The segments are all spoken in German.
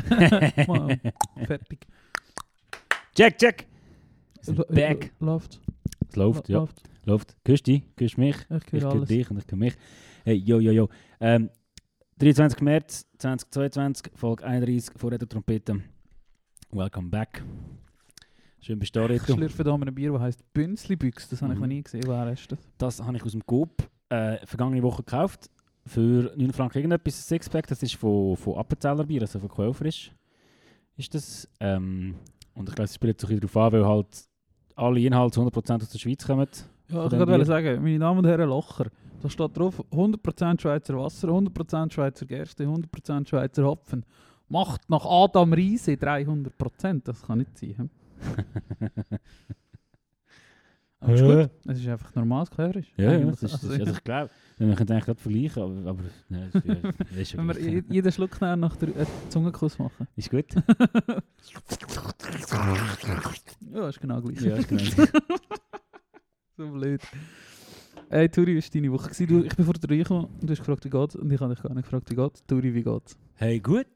Fertig. Check, check. Back. Läuft. Es läuft, ja. Läuft. Läuft. Küsst dich, küsst mich. Ich küsse dich und ich küsse mich. Hey, yo, yo, yo. Ähm, 23. März 2022, Folge 31 vor der Trompete. Welcome back. Schön bist du da, Ich Reto. schlürfe da mal ein Bier, das heisst Bünzli-Büchs. Das habe ich Mhm. noch nie gesehen. Wer ist das? Das habe ich aus dem Coop äh, vergangene Woche gekauft. Für 9 Franken irgendetwas, ein Sixpack. Das ist von, von Appenzeller Bier, also von Quellfrisch. Ist das. Ähm, und ich glaube, es spielt so ein bisschen darauf an, weil halt alle Inhalte zu 100% aus der Schweiz kommen. Ja, ich wollte sagen, meine Damen und Herren, Locher. Da steht drauf 100% Schweizer Wasser, 100% Schweizer Gerste, 100% Schweizer Hopfen. Macht nach Adam Riese 300%. Das kann nicht sein. hm? Aber ist gut. Es ist einfach normales Quärisch. Ja, ja, Eigentlich. das ist, das Also, ist, ich glaube, wir können eigentlich gerade vergleichen, aber, aber ja, das ist, ja, das ist, Wenn wir je- jeden Schluck nach der äh, Zungenkuss machen. ist gut. ja, ist genau gleich. Ja, ist genau. so blöd. Hey Turi, wie war deine Woche? gewesen? Du, ich bin vor dir reingekommen und du hast gefragt, wie geht's? Und ich habe dich gar nicht gefragt, wie geht's? Turi, wie geht's? Hey, gut.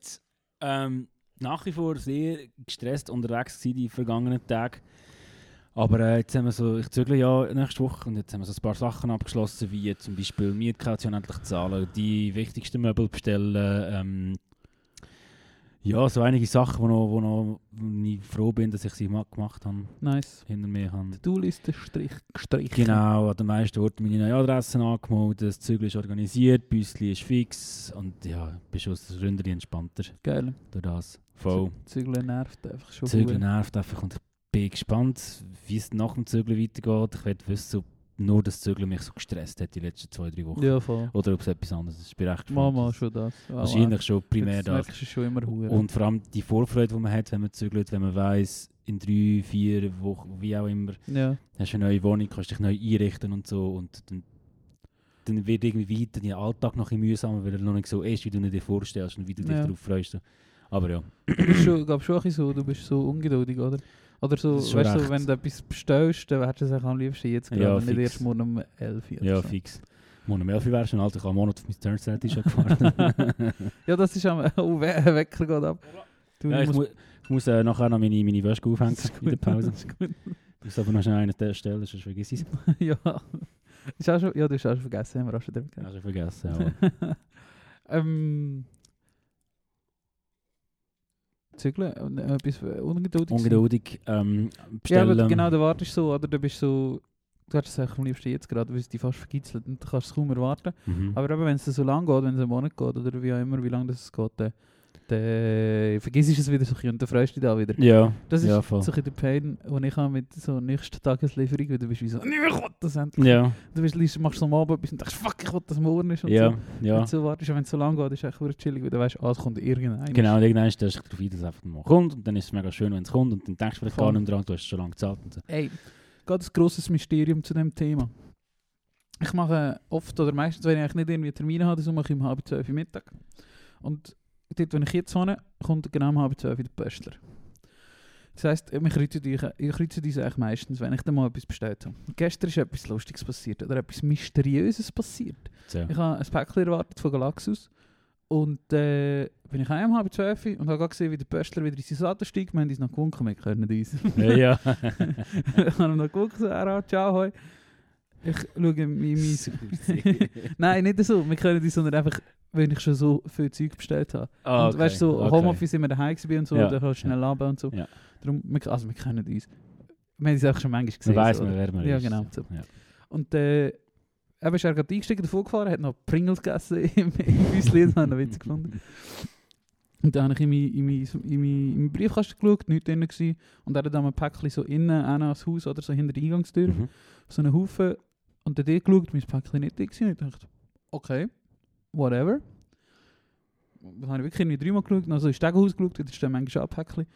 Ähm, nach wie vor sehr gestresst unterwegs gewesen die vergangenen Tage. Aber äh, jetzt haben wir so, ich zügle ja nächste Woche und jetzt haben wir so ein paar Sachen abgeschlossen, wie zum Beispiel Mietkaution endlich zahlen, die wichtigsten Möbel bestellen, ähm, ja, so einige Sachen, wo, noch, wo, noch, wo ich froh bin, dass ich sie mal gemacht habe, Nice. hinter mir habe. Die strich, gestrichen. Genau, an den meisten Orten meine neue Adresse angemeldet, das Zügel ist organisiert, Büsli ist fix und ja, bist schon das Ründchen entspannter Geil. durch das. Voll. Zügeln nervt einfach schon. Verdammt. nervt einfach und ich bin gespannt, wie es nach dem Zügeln weitergeht. Ich werde wissen, ob nur das Zügeln mich so gestresst hat die letzten zwei, drei Wochen. Ja, voll. Oder ob es etwas anderes ist. Ich bin recht gespannt. Mama schon das. Ja, Wahrscheinlich schon primär das. du schon immer Huren. Und vor allem die Vorfreude, die man hat, wenn man zügelt, wenn man weiss, in drei, vier Wochen, wie auch immer, ja. hast du eine neue Wohnung, kannst dich neu einrichten und so und dann, dann wird irgendwie weiter dein Alltag noch ein mühsamer, weil er noch nicht so ist, wie du dir vorstellst und wie du dich Ja. darauf freust. Aber ja, Du bist schon, glaub, schon ein bisschen so, du bist so ungeduldig, oder? Oder so, ist schon weißt du, recht. wenn du etwas bestellst, dann hättest du es am liebsten jetzt gerade, Ja, nicht fix. erst morgen um 11 Uhr. ja so. fix. Morgen um 11 Uhr wärst du alt, ich habe einen Monat auf mein Turnset schon gefahren. Ja, das ist am oh, ein Wecker geht ab. Du, ja, ich, musst- mu ich muss äh, nachher noch meine, meine Wäsche aufhängen ist in der Pause. das ist gut. Ich muss aber noch schnell einen Test stellen, sonst vergiss ich es. ja. Ist schon, ja, du hast auch schon vergessen, haben wir auch schon drüber Hast geredet. du vergessen, ähm, Zügeln, äh, etwas ungeduldig. ungeduldig ähm, Ja, bestellen. aber genau, da wartest du so, oder du bist so, du hast es eigentlich am liebsten jetzt gerade, weil es dich fast verkitzelt und du kannst es kaum erwarten. Mhm. Aber eben, wenn es so lang geht, wenn es einen Monat geht, oder wie auch immer, wie lange das geht, dann, dann vergisst es wieder so ein und dann freust du dich da wieder. ja, Das ist ja, so voll. ein bisschen der Pain, den ich habe mit so nächsten Tageslieferung, weil du bist wie so, «Nee, ich will das endlich!» Ja, Du bist, liest- machst so am Abend etwas und denkst, «Fuck, ich will das morgen!» ist und ja, so. ja. Wenn du so wartest, und wenn es so lang geht, ist es echt verdammt chillig, weil du weißt, ah, es kommt irgendein. Genau, und irgendwann stellst du dich darauf ein, dass es einfach mal kommt und dann ist es mega schön, wenn es kommt und dann denkst du vielleicht Voll. gar nicht mehr dran, du hast es schon lange gezahlt und so. Ey, geht ein grosses Mysterium zu dem Thema. Ich mache oft oder meistens, wenn ich eigentlich nicht irgendwie Termine habe, so mache ich um halb zwölf Uhr Mittag. Und dort, wenn ich jetzt wohne, kommt genau um halb zwölf Uhr der Pöstler. Das heisst, ich kreuze die, ich kreuze eigentlich meistens, wenn ich dann mal etwas bestellt habe. Gestern ist etwas Lustiges passiert oder etwas Mysteriöses passiert. So. Ich habe ein Päckchen erwartet von Galaxus und äh, bin ich heim um halb zwölf und habe gesehen, wie der Pöstler wieder in sein Auto steigt. Wir haben uns noch gewunken, wir können uns. Ja, ja. ich habe ihm noch geguckt, so, er ciao, hoi. Ich schaue mein... mein Nein, nicht so. Wir können die, sondern einfach, wenn ich schon so viel Zeug bestellt habe. Ah, und weißt du, so okay. Homeoffice immer daheim gewesen und so, Ja, da kannst du schnell laben und so. Ja. Darum, wir, also wir kennen uns. Wir haben es auch schon manchmal Man gesehen. weiss so, man, oder? wer man Ja, ist. genau. So. Ja. Und äh, eben ist er gerade eingestiegen, davor gefahren, hat noch Pringles gegessen im, im Büsli, das habe ich noch witzig gefunden. Und dann habe ich in meinen in mein, in mein, in mein Briefkasten geschaut, nichts drin gewesen. Und er hat dann ein Päckchen so innen, auch ans Haus oder so hinter der Eingangstür, Mhm. so einen Haufen. Und dann dort geschaut, mein Päckchen nicht drin gewesen. Und ich dachte, okay, whatever. Dann habe ich wirklich irgendwie dreimal geschaut, also ins Stegenhaus geschaut, das ist dann manchmal Päckchen.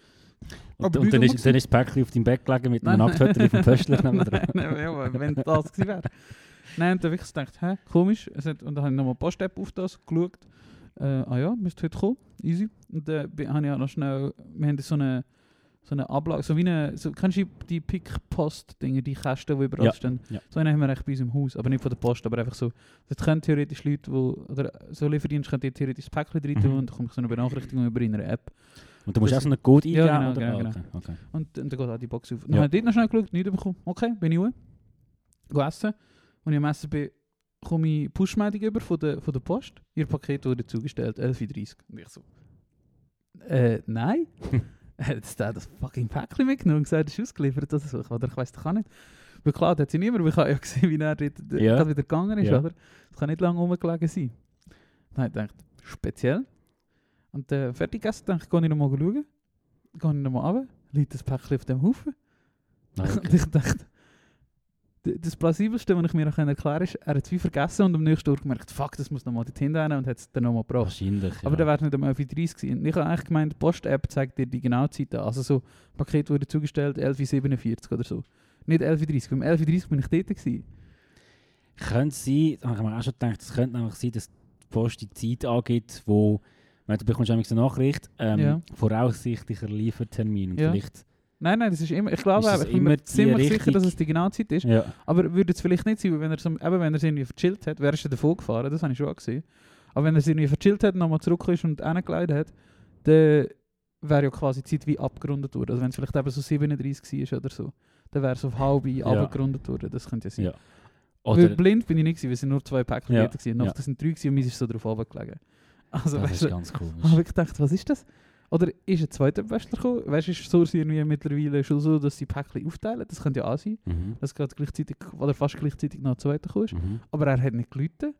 Und, und dann, ist, dann ist das Päckchen auf deinem Bett gelegen mit einem Nacktfoto vom Pöstler nein, nebenan. nein, ja, wenn das gewesen wäre. Nein, und dann habe ich gedacht, hä, komisch. Hat, und dann habe ich nochmal Post-App auf das geschaut. Äh, ah ja, müsste heute kommen, easy. Und dann habe ich auch noch schnell, wir haben so eine, so eine Ablage, so wie eine, so, kennst du die Pick-Post-Dinger, die Kästen, die überall Ja, stehen? ja. So eine haben wir echt bei uns im Haus, aber nicht von der Post, aber einfach so. Das können theoretisch Leute, wo, oder so Lieferdienst können die theoretisch das Päckchen drin tun Mhm. und dann kommt so eine Benachrichtigung über in einer App. Und du musst auch so einen Code Ja, eingeben? genau, oder? genau, Ah, okay, okay. Und, und dann geht auch die Box auf. Dann Ja. habe ich dort noch schnell geschaut, nichts bekommen. Okay, bin ich ruhig. Gehe essen. Als ich am Essen bin, komme ich Push-Meldung über von der, von der Post. Ihr Paket wurde zugestellt, 11.30 Uhr. Und ich so, äh, nein. Hat der das fucking Päckchen mitgenommen und gesagt, es ist ausgeliefert oder so. Oder ich weiss doch auch nicht. Weil klar, das hat sie niemand, aber ich habe ja gesehen, wie er dort Ja. gerade wieder gegangen ist, Ja. oder? Das kann nicht lange rumgelegen sein. Dann habe ich gedacht, speziell. Und äh, fertig gegessen, dachte ich, gehe ich nochmal schauen. Gehe ich nochmal runter, liegt das Päckchen auf dem Haufen. Ah, Und okay. ich dachte, das plausibelste, was ich mir noch erklären kann, ist, er hat es wie vergessen und am nächsten Tag gemerkt, fuck, das muss nochmal dorthin rein und hat es dann nochmal gebraucht. Wahrscheinlich, ja. Aber dann wäre es nicht um 11.30 Uhr gewesen. Und Ich habe eigentlich gemeint, die Post-App zeigt dir die genaue Zeit an. Also so, Paket wurde zugestellt 11.47 Uhr oder so. Nicht 11.30 Uhr. Um 11.30 Uhr bin ich dort gewesen. Könnte sein, habe ich mir auch schon gedacht, es könnte nämlich sein, dass die Post die Zeit angibt, wo wenn du bekommst eine Nachricht, ähm, Ja. voraussichtlicher Liefertermin. Und Ja. vielleicht, Nein, nein, das ist immer, ich glaube, ich bin immer mir ziemlich sicher, dass es die genaue Zeit ist. ja, Aber würde es vielleicht nicht sein, wenn er es eben, wenn er es irgendwie verchillt hat, wäre er davon gefahren, das habe ich schon gesehen. Aber wenn er es irgendwie verchillt hat, nochmal zurück ist und hingeleitet hat, dann wäre ja quasi die Zeit wie abgerundet worden. Also wenn es vielleicht eben so 37 war oder so, dann wäre es auf halbe Ja. abgerundet worden. Das könnte ja sein. ja. Weil blind bin ich nicht es sind nur zwei Päckchen Ja, gewesen. Noch ja. das sind drei gewesen und meins ist so drauf runtergelegen. Also das weißt ist du, ganz komisch. habe ich gedacht, was ist das? Oder ist ein zweiter Bester gekommen? Weißt du, ist Source irgendwie mittlerweile schon so, dass sie Päckchen aufteilen? Das könnte ja auch sein. Mhm. dass gerade gleichzeitig oder fast gleichzeitig noch ein zweiter kam. Mhm. Aber er hat nicht geläutet.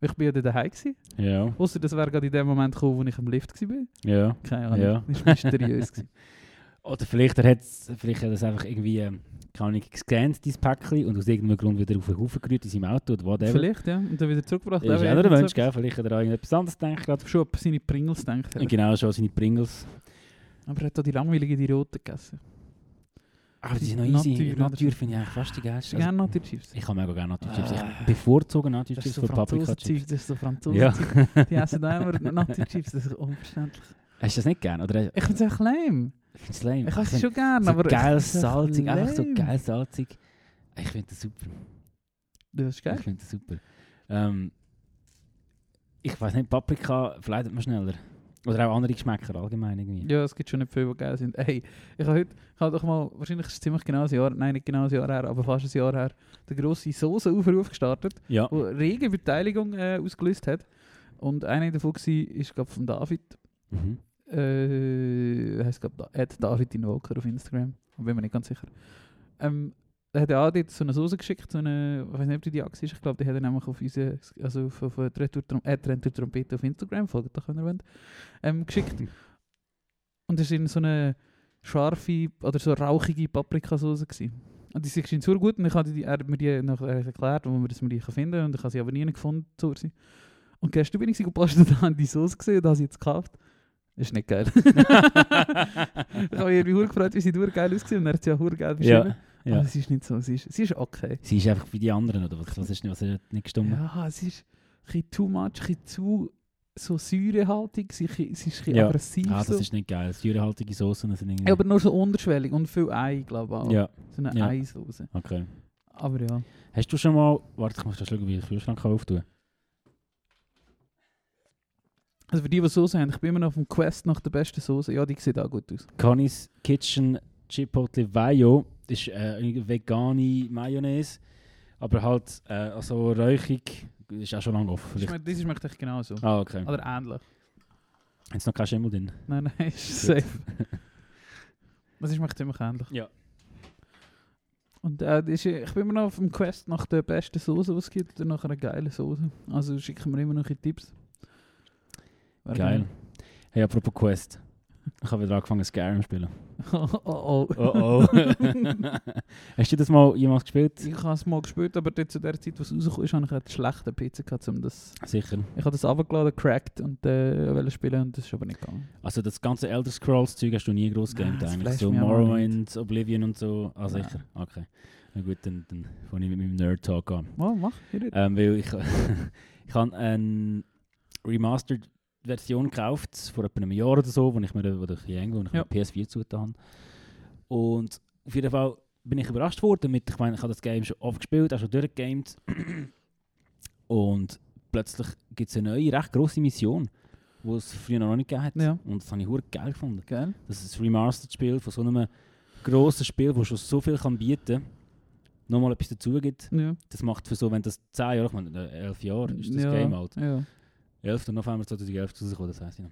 Ich bin ja dann daheim gewesen. Ja, Ausser das wäre gerade in dem Moment gekommen, wo ich am Lift war. ja. Keine Ahnung. Ja. Das war mysteriös. Oder vielleicht, er hat's, vielleicht hat er es einfach irgendwie, ähm, keine Ahnung, gescannt, dein Päckchen, und aus irgendeinem Grund wieder auf den Haufen gerührt in seinem Auto oder whatever. Vielleicht, ja. Und dann wieder zurückgebracht. Das ist auch der so- gell? Vielleicht hat er an irgendetwas anderes gedacht. gerade. Schon an seine Pringles denkt. Und genau schon seine Pringles. Aber er hat auch die langweilige die roten gegessen. Aber die sind noch easy. Natur finde ich eigentlich fast die geilste. Also, gerne Natur-Chips? ich kann mega gerne Naturchips. Ah. Ich bevorzuge Naturchips so vor Paprika-Chips. Franzosen-Chips. Das ist so Franzosen. Ja. Die essen da immer Natur-Chips. Das ist unverständlich. Hast du das nicht gern? Oder Ich finde es echt lame. Ich finde es lame. Ich habe es schon gerne, so aber... geil ich salzig, einfach so lame. geil salzig. Ich finde das super. Das ist geil. Ich finde das super. Ähm, ich weiß nicht, Paprika verleitet man schneller. Oder auch andere Geschmäcker allgemein irgendwie. Ja, es gibt schon nicht viele, die geil sind. Hey, ich habe heute, ich habe doch mal, wahrscheinlich ist es ziemlich genau ein Jahr, nein, nicht genau ein Jahr her, aber fast ein Jahr her, den grossen Soßenaufruf gestartet, Ja. der rege Beteiligung äh, ausgelöst hat. Und einer davon war, ist, glaube von David, Mhm. Äh, heißt glaube Ed David in Walker auf Instagram, bin mir nicht ganz sicher. Ähm, er hat ja auch dort so eine Soße geschickt, so eine, ich weiß nicht, ob die die auch war, ich glaube, die hat er nämlich auf unsere, also auf, auf, Retour äh, Retour Trompete auf Instagram, folgt doch, wenn ihr wollt, ähm, geschickt. Und es war in so eine scharfe oder so rauchige Paprikasauce. gewesen. Und die schien so gut und ich hatte die, er hat mir die noch er erklärt, wo man das die kann finden und ich habe sie aber nie gefunden. So. Und gestern bin ich sie gepostet und habe die Sauce gesehen und habe sie jetzt gekauft. Ist nicht geil. ich habe mich irgendwie gefreut, wie sie geil ausgesehen und er hat sie hure geil beschrieben. Ja. ja. Aber sie ist nicht so, sie ist, sie ist okay. Sie ist einfach wie die anderen, oder was? Was ist, was ist nicht gestummt? Ja, es ist ein bisschen too much, ein bisschen zu so säurehaltig, sie, sie ist ein bisschen Ja. aggressiv. Ah, das so. ist nicht geil. Säurehaltige Soßen sind irgendwie... Ja, aber nur so unterschwellig und viel Ei, glaube ich auch. ja, So eine Ja. Eisauce. okay. Aber ja. Hast du schon mal... Warte, ich muss da schauen, wie ich den Kühlschrank kann auftun Also für die, die Soße haben, ich bin immer noch auf dem Quest nach der besten Soße. Ja, die sieht auch gut aus. Connie's Kitchen Chipotle Mayo ist äh, eine vegane Mayonnaise, aber halt äh, also räuchig, ist auch schon lange offen. Das Vielleicht. das schmeckt echt genauso. Ah, okay. Oder ähnlich. Jetzt noch kein Schimmel drin. Nein, nein, ist safe. Das schmeckt ziemlich ähnlich. Ja. Und äh, ist, ich bin immer noch auf dem Quest nach der besten Soße, die es gibt, oder nach einer geilen Soße. Also schicken wir immer noch ein Tipps. Wäre Geil. Hey, apropos Quest. Ich habe wieder angefangen Skyrim zu spielen. oh, oh. Oh oh. Hast du das mal jemals gespielt? Ich habe es mal gespielt, aber dort zu der Zeit, wo es rausgekommen ist, habe ich einen schlechten PC gehabt, um das... Sicher. Ich habe das runtergeladen, cracked und äh, wollte spielen und das ist aber nicht gegangen. Also das ganze Elder Scrolls Zeug hast du nie groß gegamed eigentlich. So Morrowind, Oblivion und so. Ah sicher. Okay. Na gut, dann, dann fange ich mit meinem Nerd Talk an. Oh, mach, Ähm, weil ich, ich habe eine Remastered Version gekauft, vor etwa einem Jahr oder so, wo ich mir, wo ich, irgendwo, wo ich Ja. mir PS4 zugetan habe. Und auf jeden Fall bin ich überrascht worden mit, ich meine, ich habe das Game schon oft gespielt, auch schon durchgegamed. Und plötzlich gibt es eine neue, recht grosse Mission, die es früher noch nicht gegeben hat. Ja. Und das habe ich hure geil gefunden. Geil. Das ist ein Remastered-Spiel von so einem grossen Spiel, das schon so viel kann bieten kann, nochmal etwas dazu gibt. Ja. Das macht für so, wenn das 10 Jahre, ich meine, äh, 11 Jahre ist das ja. Game alt. Ja. 11. November 2011 rausgekommen, das heisst noch.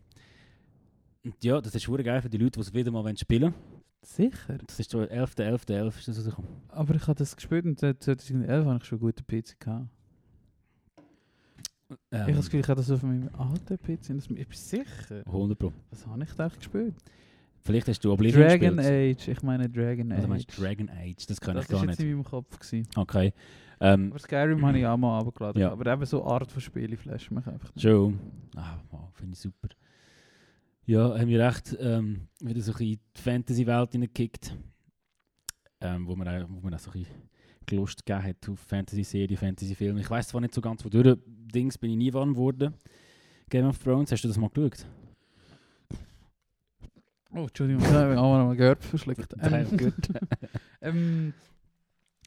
Und ja, das ist hure geil für die Leute, die es wieder mal wollen spielen Sicher. Das ist so 11.11.11 11. ist das rausgekommen. Aber ich habe das gespielt und 2011 habe ich schon guten PC gehabt. Ähm, Ich habe das Gefühl, ich habe das auf meinem alten PC. ich bin sicher. 100 Pro. Was habe ich da gespielt? Vielleicht hast du Oblivion Dragon. Age. Ich meine Dragon Also Age. meinst du Dragon Age? Das kann das ich war gar nicht. in meinem Kopf. Gewesen. Okay. Ähm, Aber Skyrim habe ich auch mal runtergeladen. Ja. Aber eben so Art von Spiele flasht mich einfach. Schon. Ah, finde ich super. Ja, haben wir recht ähm, wieder so ein bisschen in die Fantasy-Welt hineingekickt. Ähm, wo man auch, wo man auch so ein bisschen Lust gegeben hat auf Fantasy-Serien, Fantasy-Filme. Ich weiß zwar nicht so ganz, wodurch Dings bin ich nie warm geworden. Game of Thrones, hast du das mal geschaut? Oh, Entschuldigung, ich habe auch mal gehört verschluckt. Ähm, gut. ähm,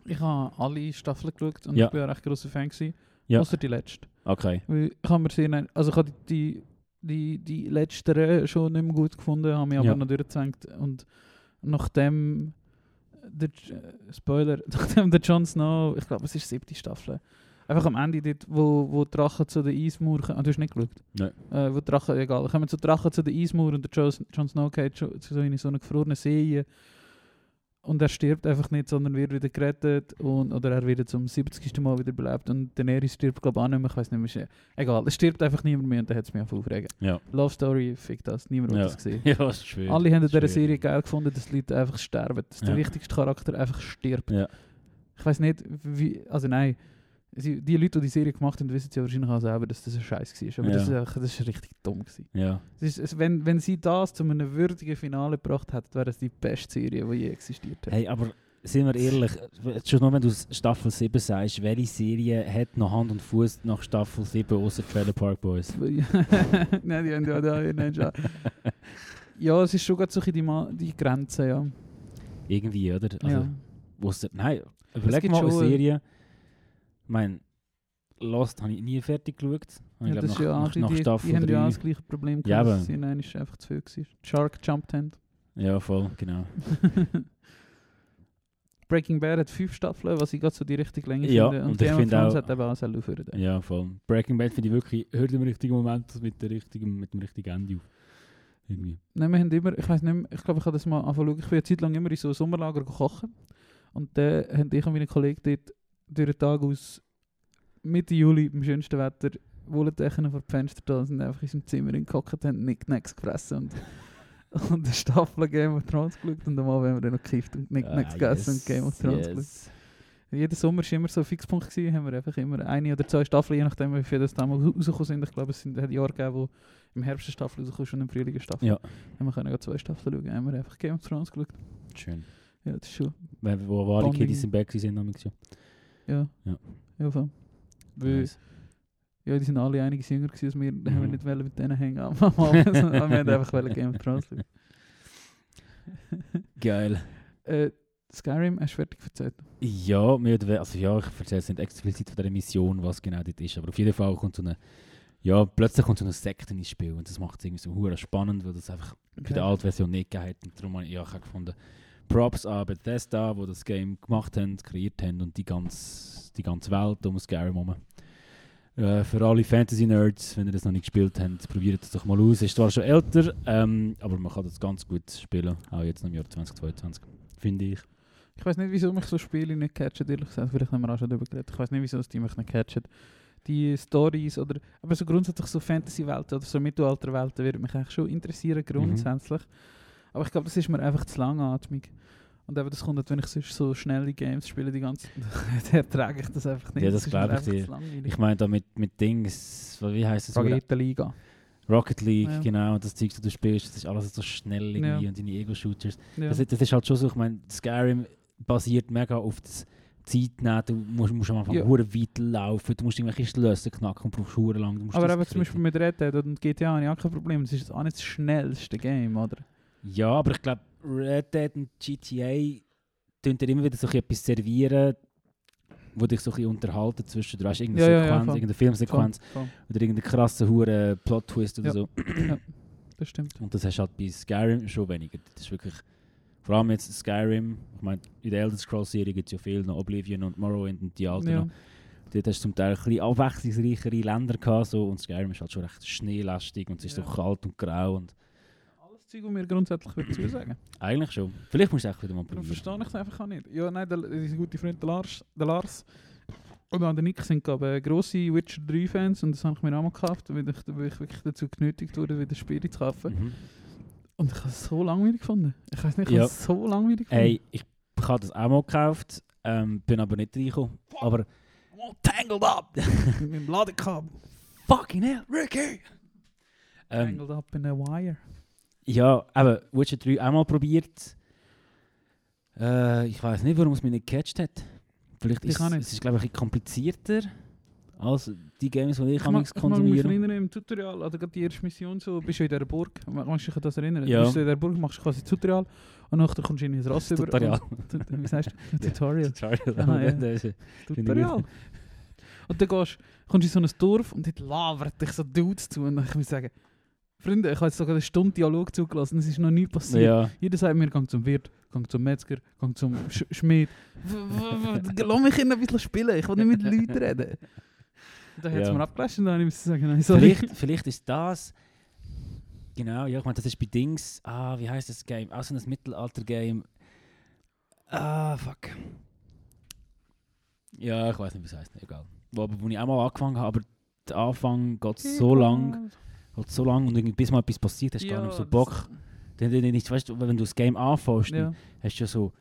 ich habe alle Staffeln geschaut und Ja. ich bin ein recht grosser Fan. Gewesen, Ja. Außer die letzte. Okay. Weil ich habe mir sehr, nein- also ich habe die, die, die letzteren schon nicht mehr gut gefunden, habe mich aber Ja. noch durchgezwängt und nachdem der, äh, Spoiler, nachdem der Jon Snow, ich glaube es ist die siebte Staffel, einfach am Ende dort, wo, wo die Drachen zu der Eismauer kommen, ah, du hast nicht geschaut? Nein. Äh, wo die Drachen, egal, kommen zu Drachen zu der Eismauer und der Jon, Jon Snow geht zu so in so einer gefrorenen See und er stirbt einfach nicht, sondern wird wieder gerettet und, oder er wird zum 70. Mal wieder belebt und Daenerys stirbt glaube ich auch nicht mehr, ich weiß nicht mehr. Egal, es stirbt einfach niemand mehr und dann hat es mich einfach aufregen. Ja. Love Story, fick das, niemand Ja. das gesehen. Ja, das ist schön. Alle haben in dieser. Serie geil gefunden, dass die Leute einfach sterben, dass der Ja. wichtigste Charakter einfach stirbt. Ja. Ich weiß nicht, wie, also nein, die Leute, die die Serie gemacht haben, wissen ja wahrscheinlich auch selber, dass das ein Scheiß war. Aber Ja. das, ist, einfach- das ist richtig dumm. Gewesen. Ja. Es ist, wenn, wenn sie das zu einem würdigen Finale gebracht hätten, wäre es die beste Serie, die je existiert hat. Hey, aber sind wir ehrlich, schon nur wenn du Staffel 7 sagst, welche Serie hat noch Hand und Fuß nach Staffel 7 außer Trailer Park Boys? nein, die haben ja da nein, schon. Ja, es ist schon so die, Ma die Grenze, ja. Irgendwie, oder? Also, ja. nein, überleg mal eine Serie. Ich meine, Lost habe ich nie fertig geschaut. Ich ja glaub, das ist nach, ja nach, die, nach die, Staffel die haben ja auch 3. das gleiche Problem Ja, gehabt, aber- dass sie ist einfach zu viel gewesen. Shark Jumped Hand. Ja, voll, genau. Breaking Bad hat fünf Staffeln, was ich gerade so die richtige Länge Ja, finde. und Game ich finde auch- hat eben auch sehr aufhören. Ja, voll. Breaking Bad finde ich wirklich, hört im richtigen Moment mit, der richtigen, mit dem richtigen Ende auf. Irgendwie. Nein, wir haben immer, ich weiß nicht mehr, ich glaube, ich habe das mal anfangen Ich bin eine Zeit lang immer in so Sommerlager kochen. Und dann haben ich und meine Kollegen dort durch den Tag aus Mitte Juli im schönsten Wetter Wollentechnik vor die Fenster da und sind einfach in unserem Zimmer gehockt und haben Nicknacks gefressen und, und eine Staffel Game of Thrones geschaut und am Abend haben wir dann noch gekifft und Nicknacks Ah, gegessen und Game of Thrones geschaut. yes. Jeden Sommer war immer so ein Fixpunkt, gewesen, haben wir einfach immer eine oder zwei Staffeln, je nachdem wie viel das damals rausgekommen sind. Ich glaube, es sind, hat Jahre gegeben, wo im Herbst eine Staffel rausgekommen ist und im Frühling eine Staffel. Ja, Haben wir können zwei Staffeln schauen, haben wir einfach Game of Thrones geschaut. schön. Ja, das ist schon, Wenn- Wo Bonding. Kiddies im Bett sind, haben wir schon. Ja. Ja. Ja, voll. Weil, Nice. ja, die sind alle einiges jünger gewesen als wir, haben wir Mhm. nicht wollen mit denen hängen. Aber wir haben einfach wollen Game of Thrones. Geil. Äh, Skyrim, hast du fertig erzählt? Ja, weniger, also ja, ich erzähle es nicht explizit von der Mission, was genau dort ist, aber auf jeden Fall kommt so eine, ja, plötzlich kommt so eine Sekte ins Spiel und das macht es irgendwie so hure spannend, weil das einfach bei der alten Version nicht gegeben hat und darum habe ich, habe gefunden, Props an Bethesda, die das Game gemacht haben, kreiert haben und die ganze, die ganze Welt um Skyrim herum. Äh, für alle Fantasy-Nerds, wenn ihr das noch nicht gespielt habt, probiert es doch mal aus. Ist zwar schon älter, ähm, aber man kann das ganz gut spielen, auch jetzt im Jahr 2022, finde ich. Ich weiß nicht, wieso mich so Spiele nicht catchen, ehrlich gesagt. Vielleicht haben wir auch schon darüber geredet. Ich weiß nicht, wieso die mich nicht catchen. die Stories oder aber so grundsätzlich so Fantasy-Welten oder so Mittelalter-Welten würde mich eigentlich schon interessieren, grundsätzlich. Aber ich glaube, das ist mir einfach zu langatmig. Und eben, das kommt halt, wenn ich sonst so schnelle Games spiele, die ganze Zeit, dann ertrage ich das einfach nicht. Ja, das ist mir glaub ich dir. Ich meine da mit, mit Dings, wie heißt es? Frageta Liga. Rocket League, Ja. genau, das Zeug, das du spielst, das ist alles so schnell irgendwie Ja. und deine Ego-Shooters. Ja. Das, das ist halt schon so, ich meine, Skyrim basiert mega auf das Zeitnehmen, du musst, musst am Anfang Ja. weit laufen, du musst irgendwelche Schlösser knacken und brauchst hure lang. Aber das eben zum Beispiel mit Red Dead und GTA habe ich auch kein Problem. Das ist auch nicht das schnellste Game, oder? Ja, aber ich glaube, Red Dead und GTA tun dir immer wieder so etwas servieren, wo dich so ein bisschen unterhalten zwischen, du hast irgendeine Ja, ja, ja, Sequenz, voll. irgendeine Filmsequenz Voll, oder irgendeinen krassen hure Plot-Twist oder Ja. so. voll. Das stimmt. Und das hast du halt bei Skyrim schon weniger. Das ist wirklich, vor allem jetzt Skyrim, ich meine, in der Elder Scrolls Serie gibt es ja viel, noch Oblivion und Morrowind und die alten Ja. noch. Dort hast du zum Teil ein bisschen abwechslungsreichere Länder gehabt, so, und Skyrim ist halt schon recht schneelastig und es ist Ja. so kalt und grau und Zeug, was mir grundsätzlich würde zusagen. eigentlich schon. Vielleicht musst du es wieder mal probieren. verstehe ich es einfach nicht. Ja, nein, der, unser guter Freund der Lars, der Lars und der Nick sind glaube ich grosse Witcher 3 Fans und das habe ich mir auch mal gekauft, weil ich, weil ich wirklich dazu genötigt wurde, wieder Spiele zu kaufen. Mhm. Und ich habe es so langweilig gefunden. Ich weiß nicht, ich Ja. habe es so langweilig gefunden. Hey, ich habe das auch mal gekauft, ähm, bin aber nicht reingekommen. Aber Oh, tangled up! Mit meinem Ladekabel. fucking hell, Ricky! Ähm, Tangled up in a wire. Ja, aber Witcher 3 einmal probiert. Äh, ich weiß nicht, warum es mich nicht gecatcht hat. Vielleicht Ich ist auch es ist, glaube ich, ein bisschen komplizierter als die Games, die ich, Ich mag, amigs ich mag mich konsumiere. erinnern im Tutorial, oder gerade die erste Mission, so, bist du in dieser Burg, kannst du dich an das erinnern? Ja. Du bist in dieser Burg, machst quasi Tutorial und nachher kommst du in ein Rass über. Tutorial. Wie sagst du? Tutorial. Tutorial. Ah, ja. Tutorial. Und dann gehst, kommst du in so ein Dorf und dort labert dich so Dudes zu und dann kann ich sagen, Freunde, ich habe jetzt sogar eine Stunde Dialog zugelassen, es ist noch nie passiert. ja. Jeder sagt mir, gang zum Wirt, gang zum Metzger, gang zum Sch Schmied. Lass mich ihn ein bisschen spielen, ich will nicht mit Leuten reden. Dann hat es Ja. mir abgelöscht und dann habe ich sagen, nein, sorry. Vielleicht, vielleicht ist das. Genau, ja, ich meine, das ist bei Dings. Ah, wie heißt das Game? Auch so ein Mittelalter-Game. Ah, fuck. Ja, ich weiß nicht, wie es heißt. Egal. Wo, wo ich auch mal angefangen habe, aber der Anfang geht so lang. Geht so lang und irgendwie, bis mal etwas passiert, hast du gar nicht so Bock. Dann, dann, dann, weißt du, wenn du das Game anfängst, Ja. hast du ja so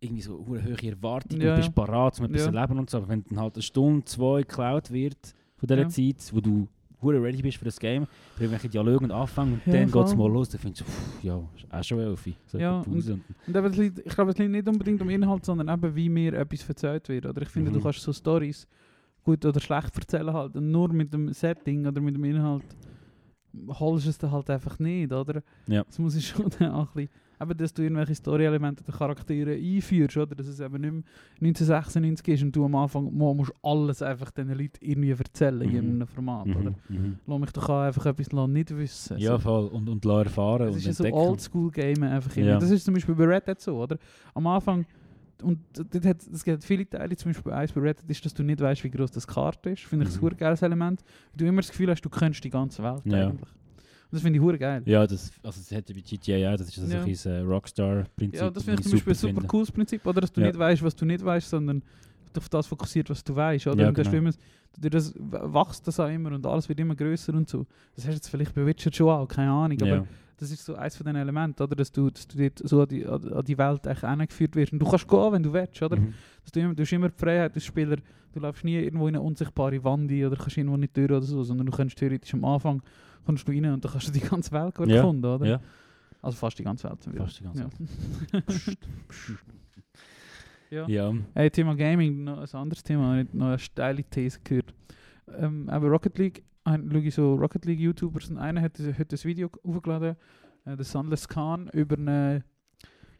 irgendwie so hure hohe Erwartungen Ja, und bist ja. parat, um etwas Ja. zu erleben und so. Aber wenn dann halt eine Stunde, zwei geklaut wird von dieser Ja. Zeit, wo du hure ready bist für das Game, für irgendwelche Dialoge und Anfang und Ja, dann geht es mal los, dann findest du, pff, ja, ist auch schon elf. So Ja, Pause und, Und eben, liegt, ich glaube, es liegt nicht unbedingt um Inhalt, sondern eben, wie mir etwas erzählt wird. Oder ich finde, du Mhm. kannst so Stories gut oder schlecht erzählen halt. Und nur mit dem Setting oder mit dem Inhalt holst du es dann halt einfach nicht, oder? Ja. Das muss ich schon auch ein bisschen... Eben, dass du irgendwelche Story-Elemente der Charaktere einführst, oder? Dass es eben nicht mehr 1996 ist und du am Anfang mo- musst alles einfach den Leuten irgendwie erzählen in Mhm. irgendeinem Format, oder? mhm, mhm. Lass mich doch auch einfach etwas nicht wissen. Ja, so. voll. Und, und lassen erfahren und ist ja so. Oldschool-Game einfach. Ja. Das ist zum Beispiel bei Red Dead so, oder? Am Anfang, und dort hat, es gibt viele Teile, zum Beispiel eins bei Red Dead ist, dass du nicht weißt, wie groß das Karte ist. Finde ich ein Mhm. mhm. geiles Element. Du immer das Gefühl hast, du kennst die ganze Welt Ja. eigentlich. Und das finde ich hure geil. Ja, das, also das hätte bei GTA auch, das ist also Ja. ein äh, Rockstar-Prinzip. Ja, das finde ich zum Beispiel ein super cooles Prinzip, oder? Dass du Ja. nicht weißt, was du nicht weißt, sondern auf das fokussiert, was du weißt, oder? Ja, und das genau. immer, das wächst das auch immer und alles wird immer größer und so. Das hast du jetzt vielleicht bei Witcher schon auch, keine Ahnung, aber Ja. das ist so eins von den Elementen, oder? Dass du, dass du dort so an die, an die Welt echt hingeführt wirst. Und du kannst gehen, wenn du willst, oder? Mhm. Dass du, immer, du hast immer die Freiheit als Spieler, du läufst nie irgendwo in eine unsichtbare Wand ein oder kannst irgendwo nicht durch oder so, sondern du kannst theoretisch am Anfang kommst du rein und dann kannst du die ganze Welt Ja. erkunden, oder? Ja, Also fast die ganze Welt. fast die ganze ja. Zeit. Ja. Ja. Hey, Thema Gaming, noch ein anderes Thema, habe ich noch eine steile These gehört. Ähm, aber Rocket League, ein, schaue ich so Rocket League YouTubers und einer hat, hat das Video hochgeladen, äh, der Sunless Khan, über einen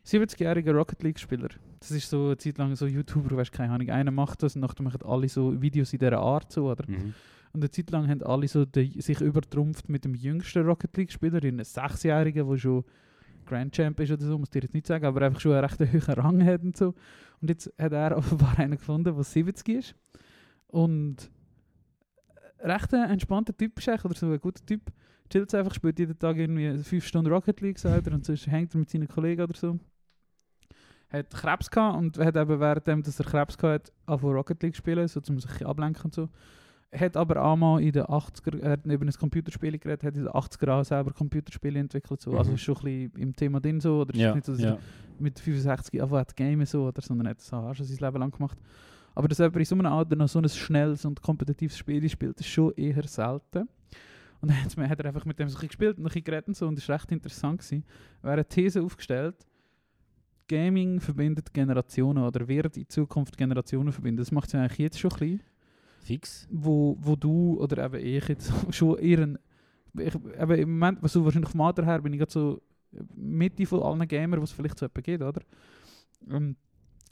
70-jährigen Rocket League Spieler. Das ist so eine Zeit lang so YouTuber, weißt keine Ahnung, einer macht das und nachher machen alle so Videos in dieser Art so, oder? Mhm. Und eine Zeit lang haben alle so die, sich übertrumpft mit dem jüngsten Rocket League Spieler, einem Sechsjährigen, der schon Grand Champ ist oder so, muss ich dir jetzt nicht sagen, aber einfach schon einen recht hohen Rang hat und so. Und jetzt hat er offenbar einen gefunden, der 70 ist. Und recht ein entspannter Typ ist oder so ein guter Typ. Chillt einfach, spielt jeden Tag irgendwie 5 Stunden Rocket League, sagt er, und sonst hängt er mit seinen Kollegen oder so. hat Krebs gehabt und hat eben währenddem, dass er Krebs gehabt hat, auf Rocket League spielen, so um sich ablenken und so. Hat aber einmal in den 80er, er hat über ein Computerspiel geredet, hat in den 80er Jahren selber Computerspiele entwickelt, so. also Mhm. ist schon ein bisschen im Thema drin so, oder ist Ja, nicht so, dass ja. er mit 65 anfangen hat Game so, oder, sondern hat das auch schon sein Leben lang gemacht. Aber dass jemand in so einem Alter noch so ein schnelles und kompetitives Spiel spielt, ist schon eher selten. Und dann hat, er einfach mit dem so ein gespielt und ein bisschen geredet und so, und das war recht interessant. Gewesen. Er hat eine These aufgestellt, Gaming verbindet Generationen oder wird in Zukunft Generationen verbinden. Das macht es ja eigentlich jetzt schon ein bisschen, Fix. wo, wo du oder eben ich jetzt schon eher ein, ich, eben im Moment, also wahrscheinlich vom Alter her bin ich gerade so Mitte von allen Gamer, was es vielleicht so etwa geht, oder? Ähm,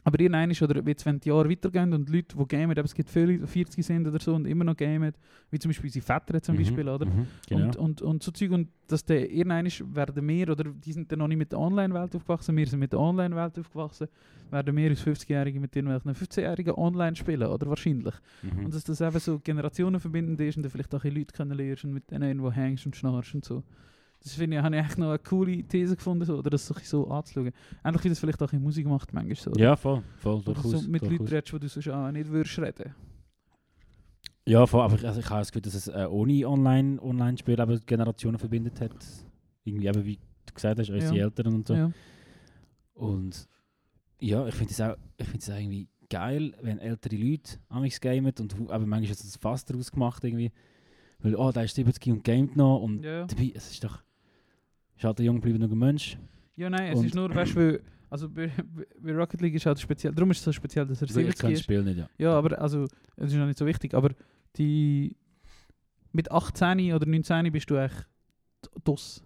aber irgendwann ist, oder wie 20 Jahre weitergehen und Leute, die gamen, eben, es gibt viele, die 40 sind oder so und immer noch gamen, wie zum Beispiel unsere Väter zum Mhm, Beispiel, oder? Mhm, genau. Und, und, und so Zeug, und dass der irgendwann werden wir, oder die sind dann noch nicht mit der Online-Welt aufgewachsen, wir sind mit der Online-Welt aufgewachsen, werden wir als 50-Jährige mit irgendwelchen 15-Jährigen online spielen, oder wahrscheinlich. mhm. Und dass das eben so generationenverbindend ist und du vielleicht auch Leute kennenlernst und mit denen irgendwo hängst und schnarchst und so. Das finde ich, habe ich echt noch eine coole These gefunden, so, oder das so, so anzuschauen. Ähnlich wie das vielleicht auch in Musik macht, manchmal so. oder? ja, voll. voll durchaus, so mit Leuten durchaus. redest, die du sonst auch nicht würdest reden. Ja, voll, aber ich, also ich habe das Gefühl, dass es äh, ohne Online- Online-Spiel eben Generationen verbindet hat. Irgendwie eben, wie du gesagt hast, unsere Ja. Eltern und so. Ja. Und ja, ich finde es auch, ich finde es irgendwie geil, wenn ältere Leute amigs gamen und aber manchmal ist das Fass daraus gemacht irgendwie. Weil, oh, der ist 70 und gamet noch und Ja. dabei, es ist doch, ist halt ein jung gebliebener Mensch. ja, nein, es Und- ist nur, weißt du, also bei, bei Rocket League ist halt speziell, darum ist es so speziell, dass er Also ich 70 kann das. Spiel nicht, ja. Ja, aber also, es ist noch nicht so wichtig, aber die mit 18 oder 19 bist du echt DOS.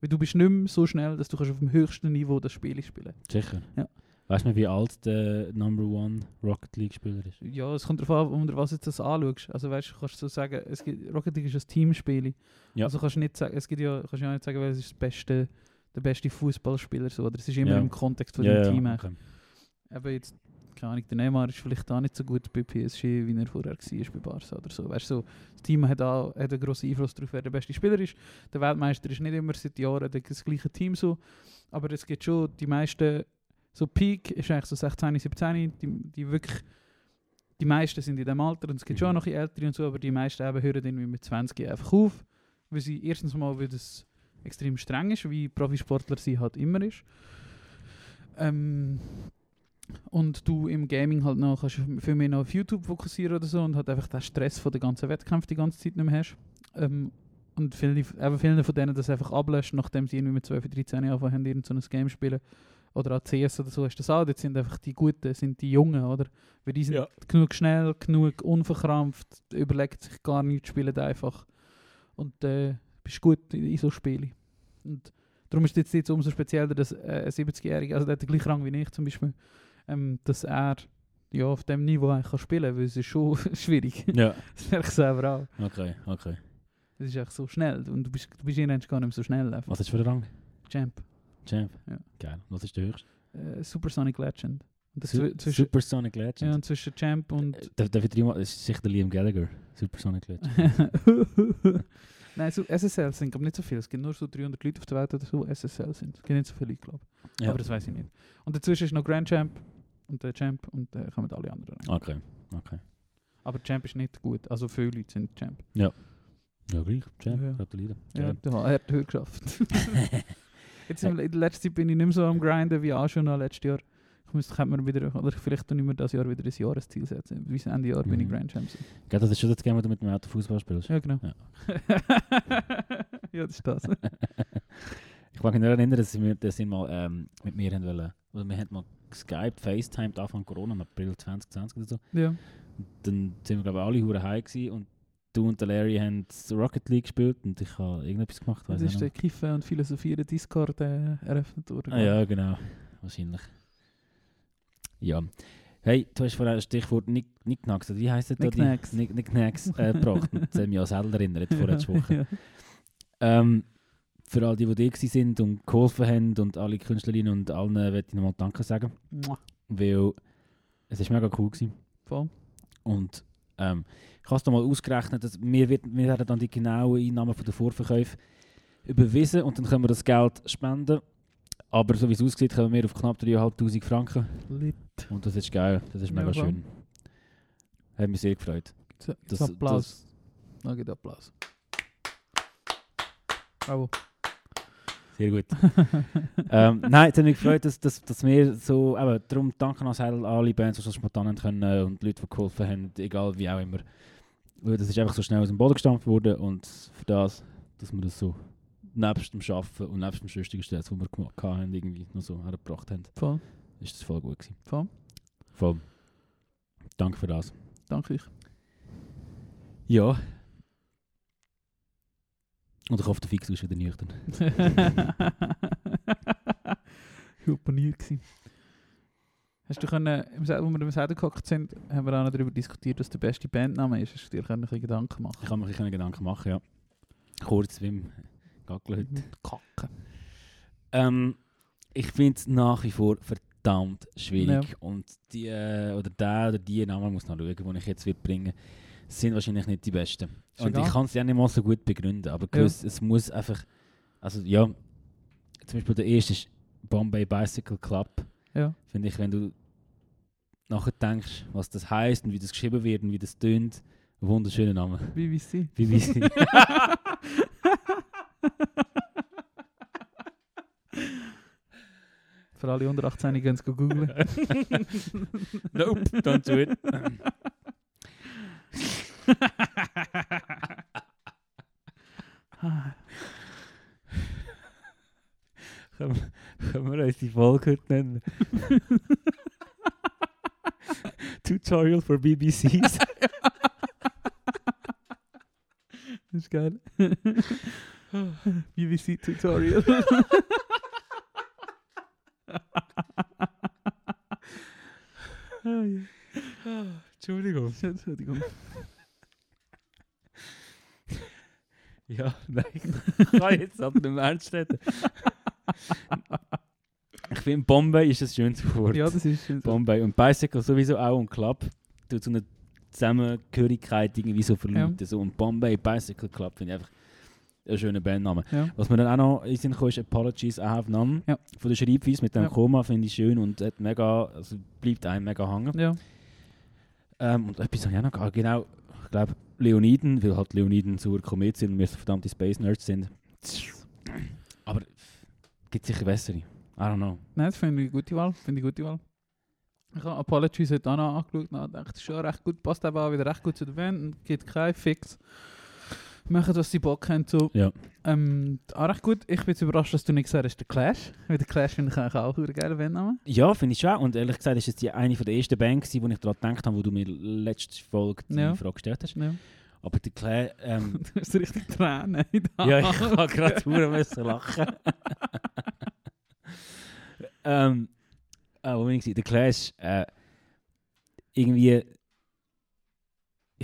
Weil du bist nicht mehr so schnell, dass du kannst auf dem höchsten Niveau das Spiel spielen Sicher. Ja. Weißt du, wie alt der Number One Rocket League Spieler ist? Ja, es kommt darauf an, unter was du das anschaust. Also weißt du, kannst so sagen, es gibt, Rocket League ist ein Teamspiel. Ja. Also kannst du nicht sagen, es gibt ja, kannst ja auch nicht sagen, wer ist das beste, der beste Fußballspieler so. Oder es ist immer Ja. im Kontext von ja, dem Team. okay. Eben jetzt, keine Ahnung, der Neymar ist vielleicht auch nicht so gut bei PSG, wie er vorher war bei Barca oder so. Weißt du, so, das Team hat, auch, hat einen grossen Einfluss darauf, wer der beste Spieler ist. Der Weltmeister ist nicht immer seit Jahren das gleiche Team so, aber es gibt schon die meisten, so Peak ist eigentlich so 16, 17, die, die wirklich, die meisten sind in dem Alter und es gibt schon Mhm. noch ein bisschen ältere und so, aber die meisten eben hören irgendwie mit 20 einfach auf, weil sie erstens mal, weil das extrem streng ist, wie Profisportler sie halt immer ist. Ähm, und du im Gaming halt noch kannst du viel mehr noch auf YouTube fokussieren oder so und halt einfach den Stress von der ganzen Wettkämpfe die ganze Zeit nicht mehr hast. Ähm, und viele, eben viele von denen das einfach ablöschen, nachdem sie irgendwie mit 12, 13 Jahren angefangen haben, irgend so ein Game spielen. Oder auch CS oder so ist das auch. Dort sind einfach die Guten, sind die Jungen, oder? Weil die sind Ja. genug schnell, genug unverkrampft, überlegt sich gar nichts, spielen einfach. Und äh, bist gut in, in so Spielen. Und darum ist es jetzt, jetzt umso spezieller, dass äh, ein 70-Jähriger, also der hat den gleichen Rang wie ich zum Beispiel, ähm, dass er ja, auf dem Niveau eigentlich kann spielen kann, weil es ist schon schwierig. Ja, das merke ich selber auch. okay, okay. Es ist echt so schnell und du bist, du bist irgendwann gar nicht mehr so schnell. Einfach. Was ist für ein Rang? Champ. Champ? Ja. Geil. Was ist der höchste? Äh, Supersonic Legend. Su zwi- zwischen, Supersonic Legend. ja, und zwischen Champ und... Äh, Darf, darf ich dir mal, das ist sicher der Liam Gallagher. Supersonic Legend. Nein, so SSL sind glaube nicht so viele. Es gibt nur so 300 Leute auf der Welt, die so SSL sind. Es gibt nicht so viele, glaube ich. Ja. Aber das weiß ich nicht. Und dazwischen ist noch Grand Champ und der Champ und dann kommen alle anderen. rein. Okay, okay. Aber Champ ist nicht gut. Also viele Leute sind Champ. Ja, gleich. Champ, Ja. gratuliere. Ja, hat- er hat höher geschafft. Jetzt in in der letzten Zeit bin ich nicht mehr so am Grinden wie auch schon letztes Jahr. Ich müsste, könnte mir wieder, oder vielleicht ich mir das Jahr wieder ein Jahresziel setzen. Bis Ende Jahr bin ich Mhm. Grand Champ. Gell, das ist schon das Game, wo du mit dem Auto Fußball spielst. Ja, genau. Ja. ja, das ist das. ich mag mich nur erinnern, dass wir das sind mal ähm, mit mir haben wollen, oder wir haben mal geskypt, FaceTimed Anfang Corona, im April 2020 oder so. ja. Und dann sind wir glaube ich alle hure high gewesen und du und der Larry haben Rocket League gespielt und ich habe irgendetwas gemacht, Das weiß ist ich der. Kiffen und Philosophieren Discord äh, eröffnet worden. Ah ja, genau. Wahrscheinlich. Ja. Hey, du hast vorhin ein Stichwort Nick, Nicknacks, oder wie heisst das? Nicknacks. Nick, Nicknacks äh, gebracht. Das haben wir ja selber erinnert, vorletzte Woche. ja. Ähm, für all die, die da sind und geholfen haben und alle Künstlerinnen und allen möchte ich nochmal Danke sagen, Mua. weil es ist mega cool gewesen. Voll. Und ähm, ich habe es nochmal ausgerechnet, dass wir, wird, wir werden dann die genauen Einnahmen von den Vorverkäufen überwiesen und dann können wir das Geld spenden Aber so wie es aussieht, kommen wir auf knapp 3'500 Franken. Lit. Und das ist geil, das ist Ja, mega voll. schön. Hat mich sehr gefreut. Das, Das- Applaus. Da geht Applaus. Bravo. Sehr gut. ähm, nein, es hat mich gefreut, dass, dass, dass wir so, eben, darum danke an alle alle Bands, die so spontan können und Leute, die geholfen haben, egal wie auch immer. Das ist einfach so schnell aus dem Boden gestampft worden und für das, dass wir das so nebst dem Arbeiten und nebst dem sonstigen Stress, den wir gemacht haben, irgendwie noch so hergebracht haben, Voll. ist das voll gut gewesen. Voll. Voll. Danke für das. Danke ich. Ja. Und ich hoffe, der Fix ist wieder nüchtern. ich war nie. gewesen. Hast du können, wo wir im Säden gehockt sind, haben wir auch noch darüber diskutiert, was der beste Bandname ist. Hast du dir können ein bisschen Gedanken machen Ich kann mir ein bisschen Gedanken machen, ja. Kurz wie im Gackel heute. Kacke. Ähm, ich finde es nach wie vor verdammt schwierig. Und die, äh, oder der oder die Namen muss noch schauen, die ich jetzt wird bringen sind wahrscheinlich nicht die besten. Und egal. ich kann es ja nicht mal so gut begründen, aber Ja. gewiss, es muss einfach, also ja, zum Beispiel der erste ist Bombay Bicycle Club. Ja. Finde ich, wenn du nachher denkst, was das heißt und wie das geschrieben wird und wie das tönt, ein wunderschöner Name. BBC. BBC. Für alle unter 18 gehen es googeln. nope, don't do it. können, können wir uns die Folge heute nennen? Tutorial for BBCs. Das ist geil. BBC Tutorial. Entschuldigung. Entschuldigung. Ja, nein, ich kann jetzt aber nicht mehr ernst reden. ich finde, Bombay ist ein schönes Wort. Ja, das ist schön. Bombay und Bicycle sowieso auch und Club tut so eine Zusammengehörigkeit irgendwie so verlauten. So und Bombay Bicycle Club finde ich einfach ein schöner Bandname. Ja. Was mir dann auch noch in Sinn kam, ist Apologies I Have None. Ja. Von der Schreibweise mit dem Ja. Koma finde ich schön und hat mega, also bleibt einem mega hängen. ja. Ähm, und etwas habe ich auch noch. Genau, ich glaube Leoniden, weil halt Leoniden so Komet sind und wir so verdammte Space Nerds sind. Aber gibt sicher bessere. I don't know. Nein, das finde ich eine gute Wahl. Finde ich gute Wahl. Ich habe Apologies heute auch noch angeschaut und ist schon recht gut, passt eben auch wieder recht gut zu der Band und gibt keinen Fix. Machen, was sie Bock haben. So. Ja. Ähm, auch recht gut. Ich bin jetzt überrascht, dass du nicht gesagt hast, der Clash. Weil der Clash finde ich eigentlich auch einen geilen Bandnamen. Ja, finde ich schon. Und ehrlich gesagt ist es die eine der ersten Bands, wo ich daran gedacht habe, wo du mir letzte Folge die Ja. Frage gestellt hast. Ja. Aber der Claire, ähm, Du hast richtig Tränen in ja, ich habe gerade verdammt müssen lachen. ähm, äh, wo bin ich? Der Clash, äh, irgendwie,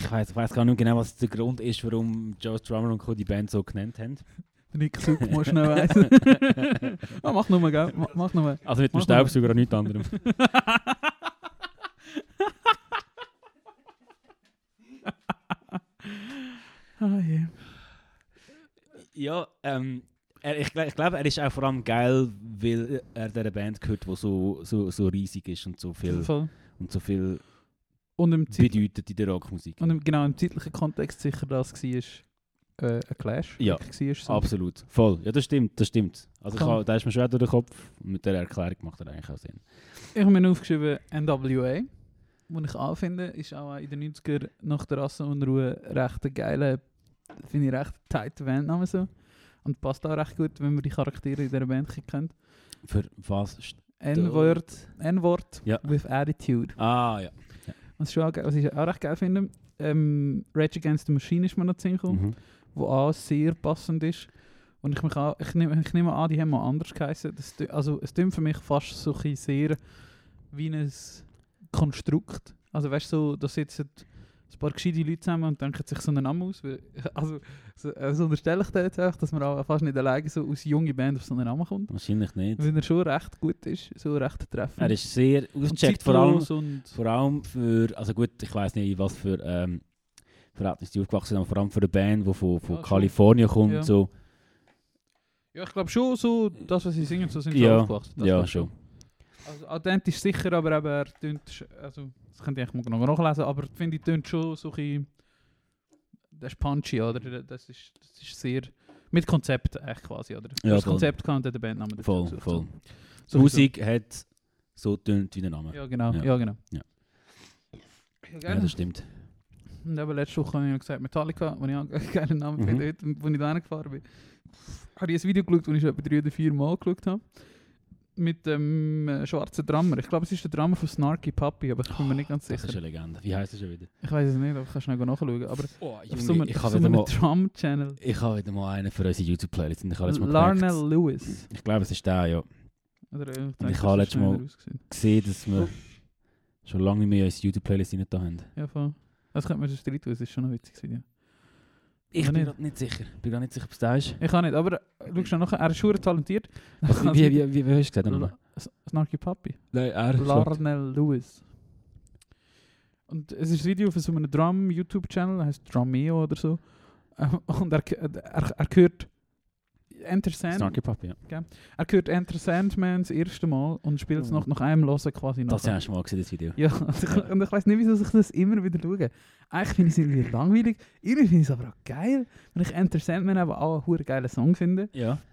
ich weiß ich weiß gar nicht genau, was der Grund ist, warum Joe Strummer und Co. die Band so genannt haben. Nick Zuck muss schnell weiss. ah, mach nochmal, gell? Ma- Mach nochmal. Also mit dem Mach. Staubsauger und nichts anderem. ah, je. Ja, ähm, er, ich, ich glaube, er ist auch vor allem geil, weil er dieser Band gehört, die so, so, so riesig ist und so viel, Voll. und so viel Und im, bedeutet in der Rockmusik. und im, genau, im zeitlichen Kontext sicher das war äh, ein Clash. Ja. War, so. Absolut, voll. Ja, das stimmt, das stimmt. Also da ist mir schon durch den Kopf. Mit der Erklärung macht er eigentlich auch Sinn. Ich habe mir aufgeschrieben NWA. Was ich auch finde, ist auch in den 90er nach der Rassenunruhe recht ein geiler, finde ich recht tight Bandname so. Und passt auch recht gut, wenn man die Charaktere in dieser Band kennt. Für was? N-Wort, N-Wort Ja. with Attitude. Ah, ja. Was, schon auch, was ich auch recht geil finde, ähm, Rage Against the Machine ist mir noch Sinn gekommen, Mhm. wo auch sehr passend ist. Und ich, mich auch, ich, nehme, ich nehme an, die haben mal anders geheißen. Das, also, es klingt für mich fast so ein sehr wie ein Konstrukt. Also weißt du, so, da sitzen ein paar gescheite Leute zusammen und denken sich so einen Namen aus. Weil, also so, äh, so unterstelle ich da jetzt auch, dass man auch fast nicht alleine so aus junge Band auf so einen Namen kommt. Wahrscheinlich nicht. Weil er schon recht gut ist, so recht treffend. Er ist sehr ausgecheckt, vor allem, vor allem für, also gut, ich weiß nicht, was für ähm, Verhältnisse die aufgewachsen sind, aber vor allem für eine Band, die von, von schon. Kalifornien kommt, Ja. so Ja, ich glaube schon so, das, was sie singen, so sind sie Ja, aufgewachsen. Das ja, schon. Also authentisch sicher, aber eben, er tönt, also, das könnt ihr eigentlich noch nachlesen, aber finde ich, tönt schon so ein bisschen, das ist punchy, oder? Das ist, das ist sehr, mit Konzept echt quasi, oder? Ja, das voll. Konzept kann der Bandname dazu Voll, gesucht, voll. So. Die Musik hat so tönt wie der Name. Ja, genau, Ja. ja, genau. Ja. Ja, das stimmt. Und eben letzte Woche habe ich gesagt, Metallica, wo ich einen geilen Namen Mhm. finde, wo ich da hingefahren bin. Habe ich ein Video geschaut, das ich schon etwa drei oder vier Mal geschaut habe. Mit dem äh, schwarzen Drummer. Ich glaube, es ist der Drummer von Snarky Puppy, aber ich bin mir nicht ganz Das ist sicher. eine Legende. Wie heißt es schon wieder? Ich weiß es nicht, aber ich kann schnell nachschauen. Aber Oh, auf so einem, ich habe so einem Drum-Channel. ich habe wieder mal einen für unsere YouTube-Playlist. Ich habe Larnell Lewis. ich glaube, es ist der, ja. Oder, äh, ich denke, habe das letztes Mal- gesehen, dass wir schon lange nicht mehr unsere YouTube-Playlist rein da haben. Ja, voll. Das könnte man sonst drin tun, es ist schon ein witziges Video. Ich bin grad nicht sicher. Ich bin gar nicht sicher, ob es der ist. Ich kann nicht, aber äh, schau schon nachher, er ist schon talentiert. Wie, wie, wie, wie hast du? La- S- Snarky Puppy. Nein, er Larnell Lewis. Und es ist ein Video von so einem Drum-YouTube-Channel, heißt Drumeo oder so. Ähm, Und er, er, er hört Enter Sand, Snarky Puppy, ja. er hört Enter Sandman das erste Mal und spielt es Oh. nach, nach einem Hören quasi Das nachher. hast du mal gesehen, das Video. Ja, und ich, und ich weiß nicht, wieso ich das immer wieder schaue. Eigentlich finde ich es irgendwie langweilig, irgendwie finde ich es aber auch geil, wenn ich Enter Sandman aber auch einen geilen Song finde. Ja.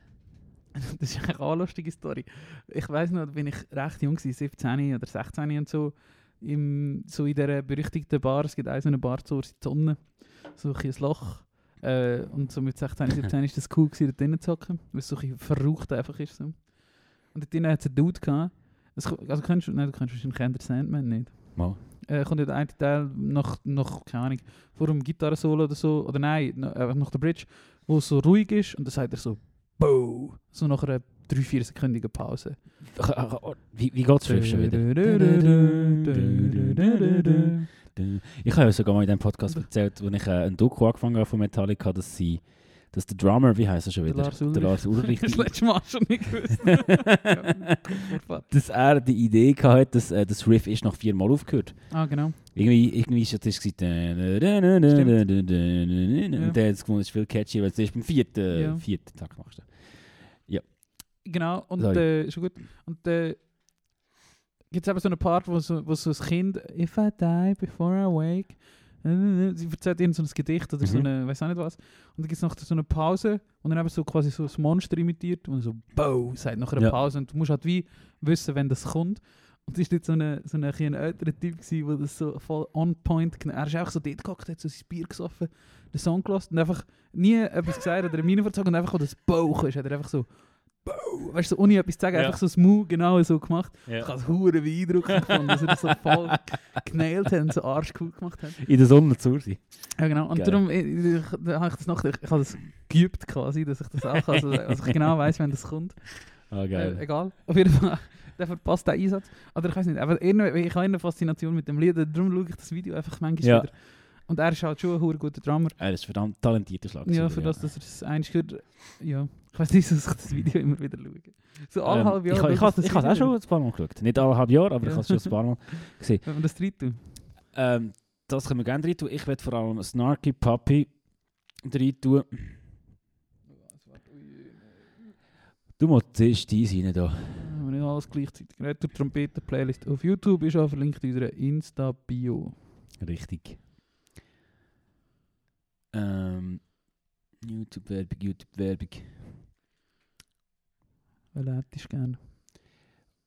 Das ist eigentlich auch eine lustige Story. Ich weiß noch, da bin ich recht jung, gewesen, 17 oder 16 und so, im, so in dieser berüchtigten Bar, es gibt auch so eine Bar zur Sonne, so ein Loch. Äh, und so mit 16, 17 ist das cool gewesen, dort drinnen zu hocken, weil es so ein verraucht einfach ist. So. Und dort drinnen hat es einen Dude gehabt, das, also kennst du, nein, du kennst wahrscheinlich Ender Sandman nicht. Mal. Äh, kommt der eine Teil nach, nach, keine Ahnung, vor dem Gitarrensolo oder so, oder nein, einfach nach der Bridge, wo es so ruhig ist und dann sagt er so, Bow! So nach einer 3-4 sekündigen Pause. Wie, wie geht es schon wieder? Ich habe ja sogar mal in diesem Podcast erzählt, als ich äh, ein Doku angefangen habe von Metallica, dass sie, dass der Drummer, wie heißt er schon Der wieder? Lars Ulrich. Der Lars Ulrich. Das letzte Mal schon nicht gewusst. Ja, dass er die Idee hatte, dass äh, das Riff ist nach viermal aufgehört. ah, genau. Irgendwie, irgendwie ist es gesagt, und der hat es gefunden, es ist viel catchy, weil es erst beim vierten, Ja. vierten Tag machst. Genau, und äh, schon gut. Und äh, gibt es eben so eine Part, wo so, wo so das Kind If I die before I wake äh, sie erzählt ihnen so ein Gedicht oder so Mhm. eine, weiß auch nicht was. Und dann gibt es noch so eine Pause und dann eben so quasi so das Monster imitiert und so Bow sagt nach einer Ja. Pause und du musst halt wie wissen, wenn das kommt. Und es war dort so ein so eine, ein älterer Typ, gewesen, der das so voll on point gena- Er ist einfach so dort gehockt, hat so sein Bier gesoffen, den Song gelassen und einfach nie etwas gesagt oder eine Miene verzogen und einfach, als das Bow ist, hat er einfach so Bow, weißt du, so ohne etwas zu sagen, Ja. einfach so smooth genau so gemacht. Ich Ja. habe es hure beeindruckend gefunden, dass er das so voll genailt hat und so arschcool gemacht hat. In der Sonne zu sein. Ja, genau. Und Geil. darum ich, ich, habe ich das noch, ich, ich habe das geübt quasi, dass ich das auch kann, also, also ich genau weiß, wenn das kommt. Ah, Äh, geil. egal. Auf jeden Fall, der verpasst den Einsatz. Oder ich weiß nicht, aber ich habe eine Faszination mit dem Lied, darum schaue ich das Video einfach manchmal Ja. wieder. Und er ist halt schon ein guter Drummer. er ist verdammt talentierter Schlagzeuger. Ja, für das, dass er das eins gehört. Ja, ich weiß nicht, dass ich das Video immer wieder schaue. So alle Ähm, halbe ich Jahre. ha- ich schaue habe es auch schon ein paar Mal geschaut. Nicht alle halb Jahre, aber ich Ja. habe es schon ein paar Mal gesehen. Wenn wir das drin tun. Ähm, das können wir gerne rein tun. Ich werde vor allem Snarky Puppy rein tun. Du musst zuerst die rein da. Wenn nicht alles gleichzeitig. Retro Trompeten Playlist auf YouTube ist auch verlinkt in unserer Insta-Bio. Richtig. Ähm, YouTube-Werbung, YouTube-Werbung. Welche hättest du gerne?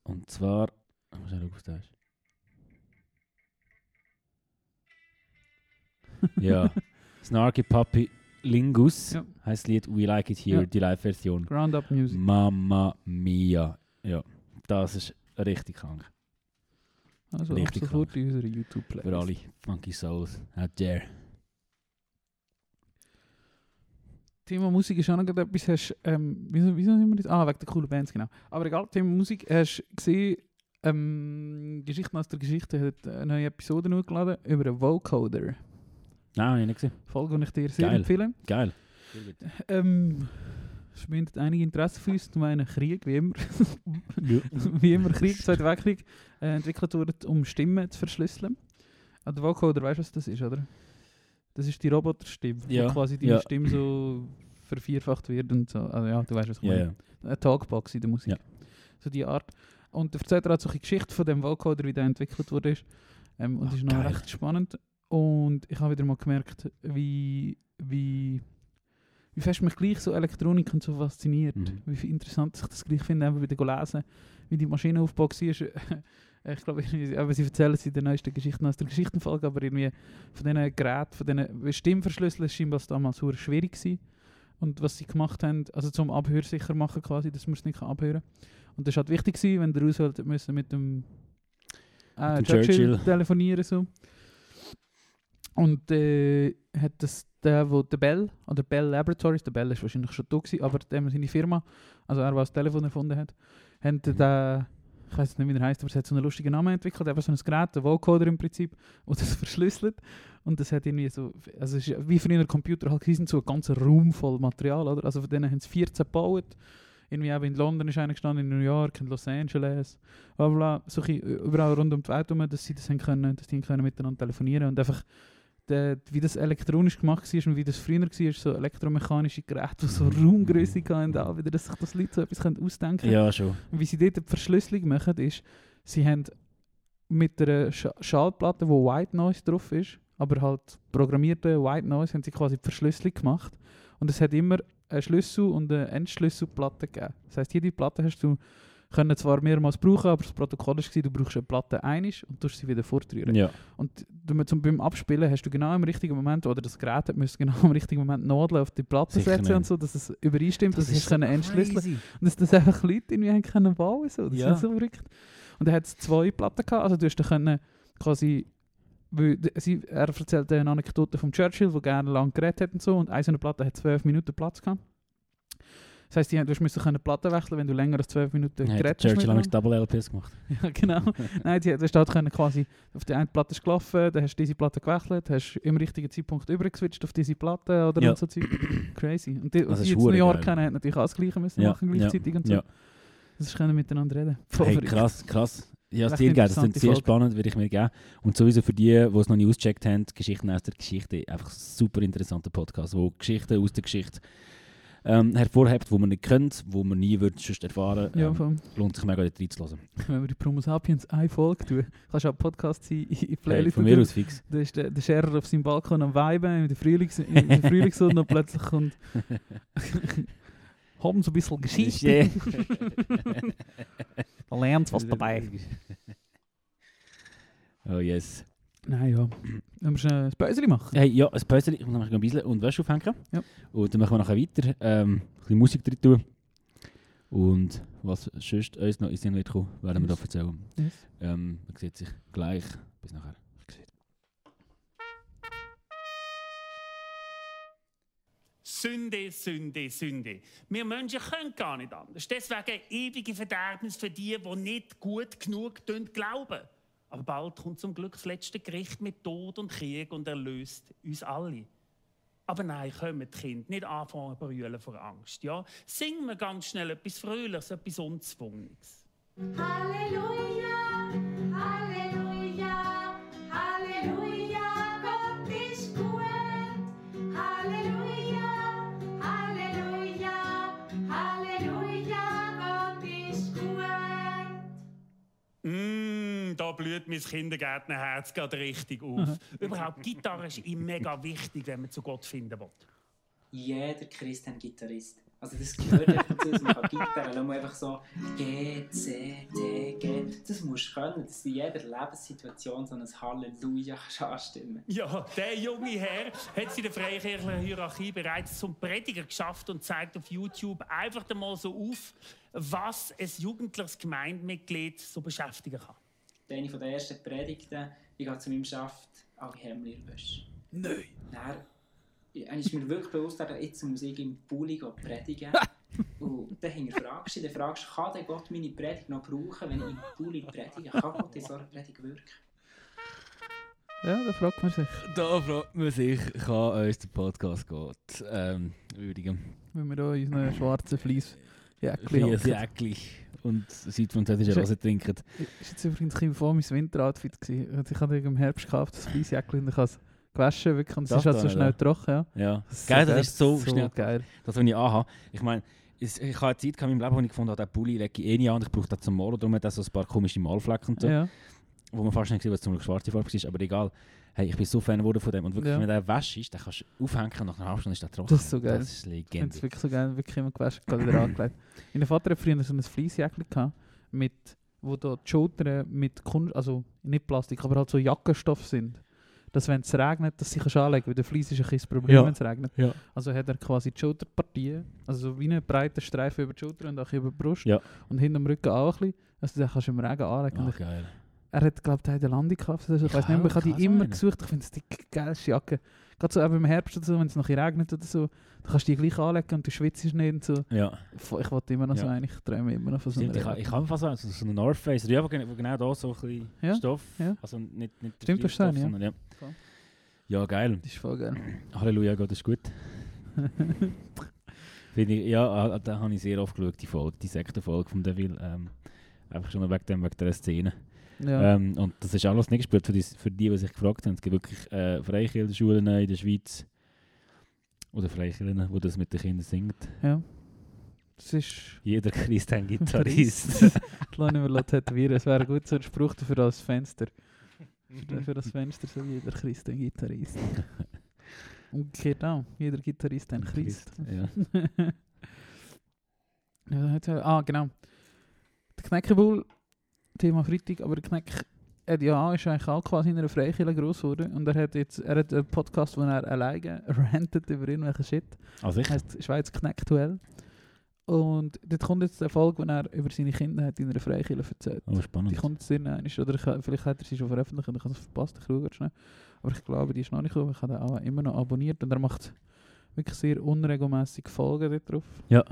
Und zwar. Ich muss schauen, was das ist. ja. Snarky Puppy Lingus Ja. heißt Lied We Like It Here, Ja. die Live-Version. Ground Up Music. Mamma Mia. Ja, das ist richtig krank. Also Richtig sofort in unserer YouTube-Playlist. Für alle Funky Souls out there. Thema Musik ist auch noch etwas. Hast, ähm, wieso, wieso sind wir das? Ah, wegen der coolen Bands, genau. Aber egal, Thema Musik. Hast du gesehen, ähm, Geschichten aus der Geschichte hat eine neue Episode hochgeladen über einen Vocoder. Nein, habe ich nicht gesehen. Folge, die ich dir sehr Geil. empfehle. Geil. Ähm, es verbindet einige Interesse für uns. Zum einen Krieg, wie immer. Ja. wie immer Krieg, Zweiter Weltkrieg, äh, entwickelt wurde, um Stimmen zu verschlüsseln. Ah, der Vocoder, weißt du, was das ist, oder? Das ist die Roboterstimme, Ja, die quasi deine ja. Stimme so vervierfacht wird und so. Also ja, du weißt, was ich meine. ja. Eine Talkbox in der Musik. So die Art. Und er erzählt halt so eine Geschichte von dem Vocoder, wie der entwickelt wurde. Ähm, und Ach, das ist noch geil. recht spannend. Und ich habe wieder mal gemerkt, wie, wie, wie fest mich gleich so Elektronik und so fasziniert. Mhm. Wie interessant ich das gleich finde, eben wieder lesen, wie die Maschine aufgebaut war. Ich glaube, aber sie erzählen es in der neuesten Geschichte aus der Geschichtenfolge, aber irgendwie von diesen Geräten, von diesen Stimmverschlüsseln, ist scheinbar damals sehr schwierig gewesen. Und was sie gemacht haben, also zum Abhörsicher machen quasi, dass man es nicht abhören kann. Und das war halt wichtig, gewesen, wenn der Roosevelt müssen mit dem, äh, Mit dem Churchill, Churchill. telefonieren so. Und äh, hat das der, wo der Bell, oder Bell Laboratories, der Bell ist wahrscheinlich schon da gewesen, aber dem seine Firma, also er, der das Telefon erfunden hat, haben Mhm. den, ich weiß nicht, wie er heißt, aber es hat so einen lustigen Namen entwickelt, eben so ein Gerät, ein Vocoder im Prinzip, wo das verschlüsselt. Und das hat irgendwie so, also es ist wie früher Computer halt gewesen, so ein ganzer Raum voll Material, oder? Also von denen haben sie 14 gebaut. Irgendwie eben in London ist einer gestanden, in New York, in Los Angeles, bla bla, bisschen überall rund um die Welt herum, dass sie das haben können, dass die können miteinander telefonieren und einfach der, wie das elektronisch gemacht war und wie das früher war, so elektromechanische Geräte, die so Raumgröße hatten, auch wieder, dass sich das Leute so etwas ausdenken können. Ja, schon. Und wie sie dort die Verschlüsselung machen, ist, sie haben mit einer Sch Schallplatte, wo White Noise drauf ist, aber halt programmierte White Noise, haben sie quasi die Verschlüsselung gemacht. Und es hat immer einen Schlüssel und eine Endschlüsselplatte gegeben. Das heisst, jede Platte hast du können zwar mehrmals brauchen, aber das Protokoll war, du brauchst eine Platte einig und tust sie wieder fortrühren. Ja. Und zum, beim Abspielen hast du genau im richtigen Moment, oder das Gerät hat müssen genau im richtigen Moment Nadeln auf die Platte Sicher setzen und nicht. so, dass es übereinstimmt, dass es können entschlüsseln und dass das einfach Leute irgendwie können bauen so. Das Ja. ist so verrückt. Und er hat zwei Platten gehabt, also du hast dann können quasi, weil, sie, er erzählt eine Anekdote von Churchill, der gerne lang geredet hat und so, und eine so eine Platte hat zwölf Minuten Platz gehabt. Das heisst, die du musst können Platten wechseln, wenn du länger als zwölf Minuten Ja, geredet hast. Churchill hat. Double LPs gemacht. Ja, genau. Nein, die, da steht können quasi, auf die eine Platte ist gelaufen, dann hast du diese Platte gewechselt, hast im richtigen Zeitpunkt übergeswitcht auf diese Platte oder Ja. so Zeug. Crazy. Und die, Das die jetzt New York kennen, haben natürlich auch das Gleiche müssen Ja, machen gleichzeitig und so. Ja. Das ist können miteinander reden. Voll Hey, krass, krass. Ja, sehr geil. Das klingt sehr Folge. spannend, würde ich mir geben. Und sowieso für die, die es noch nicht ausgecheckt haben, Geschichten aus der Geschichte, einfach super interessanter Podcast, wo Geschichten aus der Geschichte ähm, hervorhebt, wo man nicht kennt, wo man nie würde sonst erfahren. Ja, Ähm, voll. lohnt sich mega, dort reinzulassen. Wenn wir die Promo Sapiens eine Folge tun, kannst du auch Podcast sein, in in Hey, Playlist. von mir aus fix. Da ist der, der Scherer auf seinem Balkon am Weiben, in der, Frühlings in der Frühlingssonne und plötzlich kommt haben so ein bisschen Geschichte. Da lernt was dabei. Oh yes. Nein, ja. Wenn wir schnell ein Päuschen machen. Hey, ja, ein Päuschen, ich muss noch ein bisschen und Wäsche aufhängen. Ja. Und dann machen wir nachher weiter, ähm, ein bisschen Musik drin tun. Und was sonst uns noch in den Sinn wird kommen, werden wir Yes. da erzählen. Yes. Ähm, man sieht sich gleich. Bis nachher. Sünde, Sünde, Sünde. Wir Menschen können gar nicht anders. Deswegen ewige Verderbnis für die, die nicht gut genug glauben. Aber bald kommt zum Glück das letzte Gericht mit Tod und Krieg und erlöst uns alle. Aber nein, kommen die Kinder nicht anfangen zu brüllen vor Angst. Ja? Singen wir ganz schnell etwas Fröhliches, etwas Unzwungenes. Halleluja, Halleluja, blüht mein Kindergärtnerherz gerade richtig auf. Überhaupt, Gitarre ist ihm mega wichtig, wenn man zu Gott finden will. jeder Christ ein Gitarrist. Also das gehört einfach dazu, dass man kann Gitarre lassen muss einfach so G, C, D, G. Das musst du können, dass du in jeder Lebenssituation so ein Halleluja kannst anstimmen Ja, der junge Herr hat es in der freikirchlichen Hierarchie bereits zum Prediger geschafft und zeigt auf YouTube einfach mal so auf, was ein jugendliches Gemeindemitglied so beschäftigen kann. Eine von der ersten Predigten, ich gehe zu meinem Schaft, alle der Wäsche. Nein. Dann dann ist mir wirklich bewusst, dass jetzt muss ich im Pulli predigen. Und dann hinterfragst du dich, dann fragst du, kann der Gott meine Predigt noch brauchen, wenn ich im Pulli predige? Kann Gott in so einer Predigt wirken? Ja, da fragt man sich. Da fragt man sich, kann uns der Podcast geht, ähm, würdigen. Wenn wir hier in unseren schwarzen Fleece Jäckchen Flies, und südfranzösische Rose trinken. Ist jetzt übrigens ein vor meinem Winteroutfit gewesen. Also Ich habe im Herbst gekauft, das Fleece Jäckchen, und ich habe es gewaschen, wirklich, und es Das ist halt so schnell trocken, ja. Ja. Das ist Geil, das ist so, so schnell. geil. Das, was ich anhabe. Ich meine, ich habe eine Zeit in meinem Leben, wo ich gefunden habe, den Pulli lege ich eh nicht an und ich brauche den zum Malen. Darum hat er so ein paar komische Malflecken und so, Ja. wo man fast nicht sieht, was zum schwarze Farbe ist. Aber egal. Hey, ich bin so Fan geworden von dem. Und wirklich, Ja. wenn der wäsch ist, dann kannst du aufhängen und nach einer halben Stunde ist der trocken. Das ist so geil. Das ist Ich finde Legende. es wirklich so geil, wirklich immer gewaschen, gerade wieder angelegt. Mein Vater hat früher so ein Fleecejäckchen gehabt, mit, wo da die Schultern mit Kunst, also nicht Plastik, aber halt so Jackenstoff sind. Dass wenn es regnet, dass sie kannst anlegen weil der Fleece ist ein bisschen das Problem, Ja. wenn es regnet. Ja. Also hat er quasi die Schulterpartie, also so wie einen breiten Streifen über die Schulter und auch über die Brust. Ja. Und hinter dem Rücken auch ein bisschen. Also den kannst du im Regen anlegen. Und geil. Er hat, glaube ich, Landung gehabt. Also ich Ich weiß nicht mehr, ich habe die so immer einen. gesucht. Ich finde es die geilste Jacke. Gerade so eben im Herbst oder so, wenn es noch regnet oder so, dann kannst du die gleich anlegen und du schwitzt nicht und so. Ja. Ich wollte immer noch so Ja. eine, ich träume immer noch von so einer ich, ich habe fast so, so so eine North Face, die genau, genau da so ein bisschen Ja, Stoff, ja. also nicht, nicht Stimmt, das Stoff, so, sondern ja. Voll. Ja, geil. Das ist voll geil. Halleluja, Gott ist gut. Finde ich, ja, ah, da habe ich sehr oft geschaut, die Folge, die Sektenfolge von Devil. Ähm, einfach schon wegen, dem, wegen der Szene. Ja. Ähm, und das ist alles nicht gespielt für die, für die, die sich gefragt haben. Es gibt wirklich äh, Freikirchenschulen in der Schweiz oder Freikirchen, die das mit den Kindern singen. ja. Das ist... Jeder Christ ein Gitarrist. Lass nicht mehr tätowieren. Es wäre gut so ein Spruch für das Fenster. Für, das Fenster so jeder Christ ein Gitarrist. Umgekehrt auch. Jeder Gitarrist ein Christ. Ja. Ja, ah, genau. Der Knäckebull, Thema Freitag, aber Kneck hat ja ist eigentlich auch quasi in einer Freikirche gross geworden. Und er hat jetzt er hat einen Podcast, wo er alleine rantet über irgendwelchen Shit. Also ich, heißt Schweiz Kneckduell. Und dort kommt jetzt der Folge, wo er über seine Kinder hat in einer Freikirche erzählt. oh, Die spannend. kommt jetzt irgendwann, oder ich, vielleicht hat er sie schon veröffentlicht und ich habe es verpasst, ich schaue schnell. Aber ich glaube, die ist noch nicht gekommen, ich habe den auch immer noch abonniert und er macht wirklich sehr unregelmäßig Folgen dort drauf. Ja.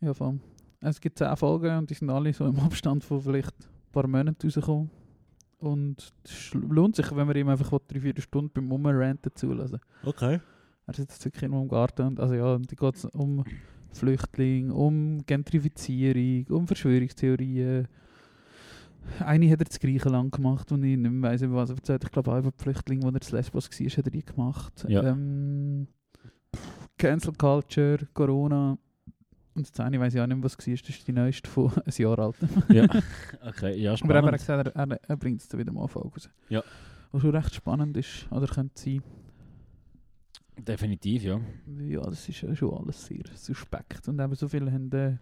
Ja, voll. Es gibt 10 Folgen und die sind alle so im Abstand von vielleicht ein paar Monaten rausgekommen. Und es lohnt sich, wenn man ihm einfach 3-4 Stunden beim Umranten zulassen. Okay. Er sitzt jetzt wirklich nur im Garten und also ja, da geht es um Flüchtlinge, um Gentrifizierung, um Verschwörungstheorien. Eine hat er zu Griechenland gemacht und ich nicht mehr weiss, was er erzählt. Ich glaube auch über die Flüchtlinge, wo er zu Lesbos war, hat er die gemacht. Ja. Ähm, Cancel Culture, Corona. Und das eine weiß ich auch nicht mehr, was es war. Das ist die neueste von einem Jahr alt. Ja. Okay, ja, Aber eben, er hat spannend. gesagt, er, er, bringt es wieder mal auf raus. Ja. Was schon recht spannend ist, oder könnte sein. Definitiv, ja. Ja, das ist ja schon alles sehr suspekt. Und eben so viele haben äh,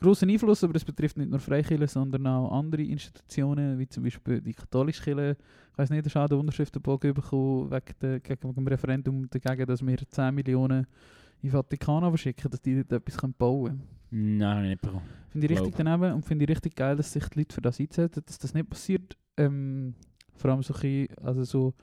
grossen Einfluss, aber es betrifft nicht nur Freikirchen, sondern auch andere Institutionen, wie zum Beispiel die katholische Kirche. Ich weiß nicht, du auch den Unterschriftenbogen bekommen wegen, der, wegen dem Referendum dagegen, dass wir 10 Millionen in Vatikan verschicken, dass die dort etwas bauen können. Nein, nicht bekommen. Finde ich richtig daneben und finde ich richtig geil, dass sich die Leute für das einsetzen, dass das nicht passiert. Ähm, vor allem so, ein also so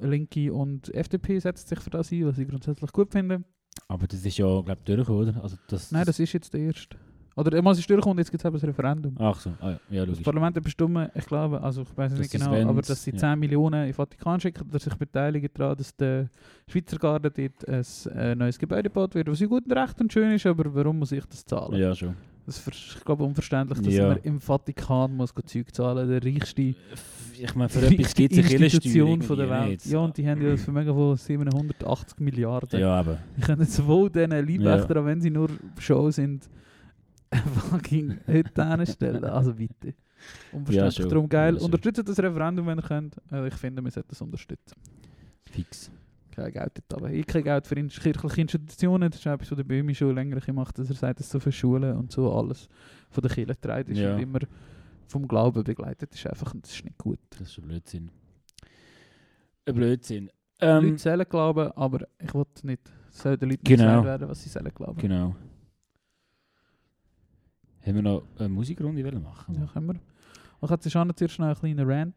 Linke und FDP setzen sich für das ein, was ich grundsätzlich gut finde. Aber das ist ja, glaube ich, durchgekommen, oder? Also das, Nein, das ist jetzt der erste. Oder einmal ist und jetzt gibt es eben das Referendum. Ach so, ah, ja, ja, Das logisch. Parlament hat bestimmt, ich glaube, also ich weiß es nicht genau, aber dass sie ja. 10 Millionen in den Vatikan schicken, dass sich beteiligen daran, dass der Schweizer Garde dort ein äh, neues Gebäude gebaut wird, was ja gut und recht und schön ist, aber warum muss ich das zahlen? Ja, schon. Das ist, ich glaube, unverständlich, dass Ja. man im Vatikan muss Zeug zahlen der reichste, Ich meine, für etwas gibt es eine Institution von der Welt. nicht. Ja, und die haben ja ein Vermögen von 780 Milliarden. Ja, aber. Die können sowohl diesen Leibwächter, auch wenn sie nur Show sind, fucking heute hinstellen. Also bitte. Unverständlich. schon. Darum geil. Ja. Unterstützt das Referendum, wenn ihr könnt. Äh, ich finde, wir sollten das unterstützen. Fix. Kein Geld dort aber. Ich kein Geld für kirchliche Institutionen. Das ist etwas, was der Böhmi schon länger macht, dass er sagt, dass so für Schulen und so alles von der Kirche getragen ist Ja. und immer vom Glauben begleitet ist. Einfach, das ist nicht gut. Das ist ein Blödsinn. Ein Blödsinn. Leute Ähm, sollen glauben, aber ich will nicht, es soll den Leuten Genau. nicht gesagt werden, was sie sollen glauben. genau. Haben wir noch eine Musikrunde wollen machen? Ja, können wir. Ich hatte schon zuerst noch einen kleinen Rant.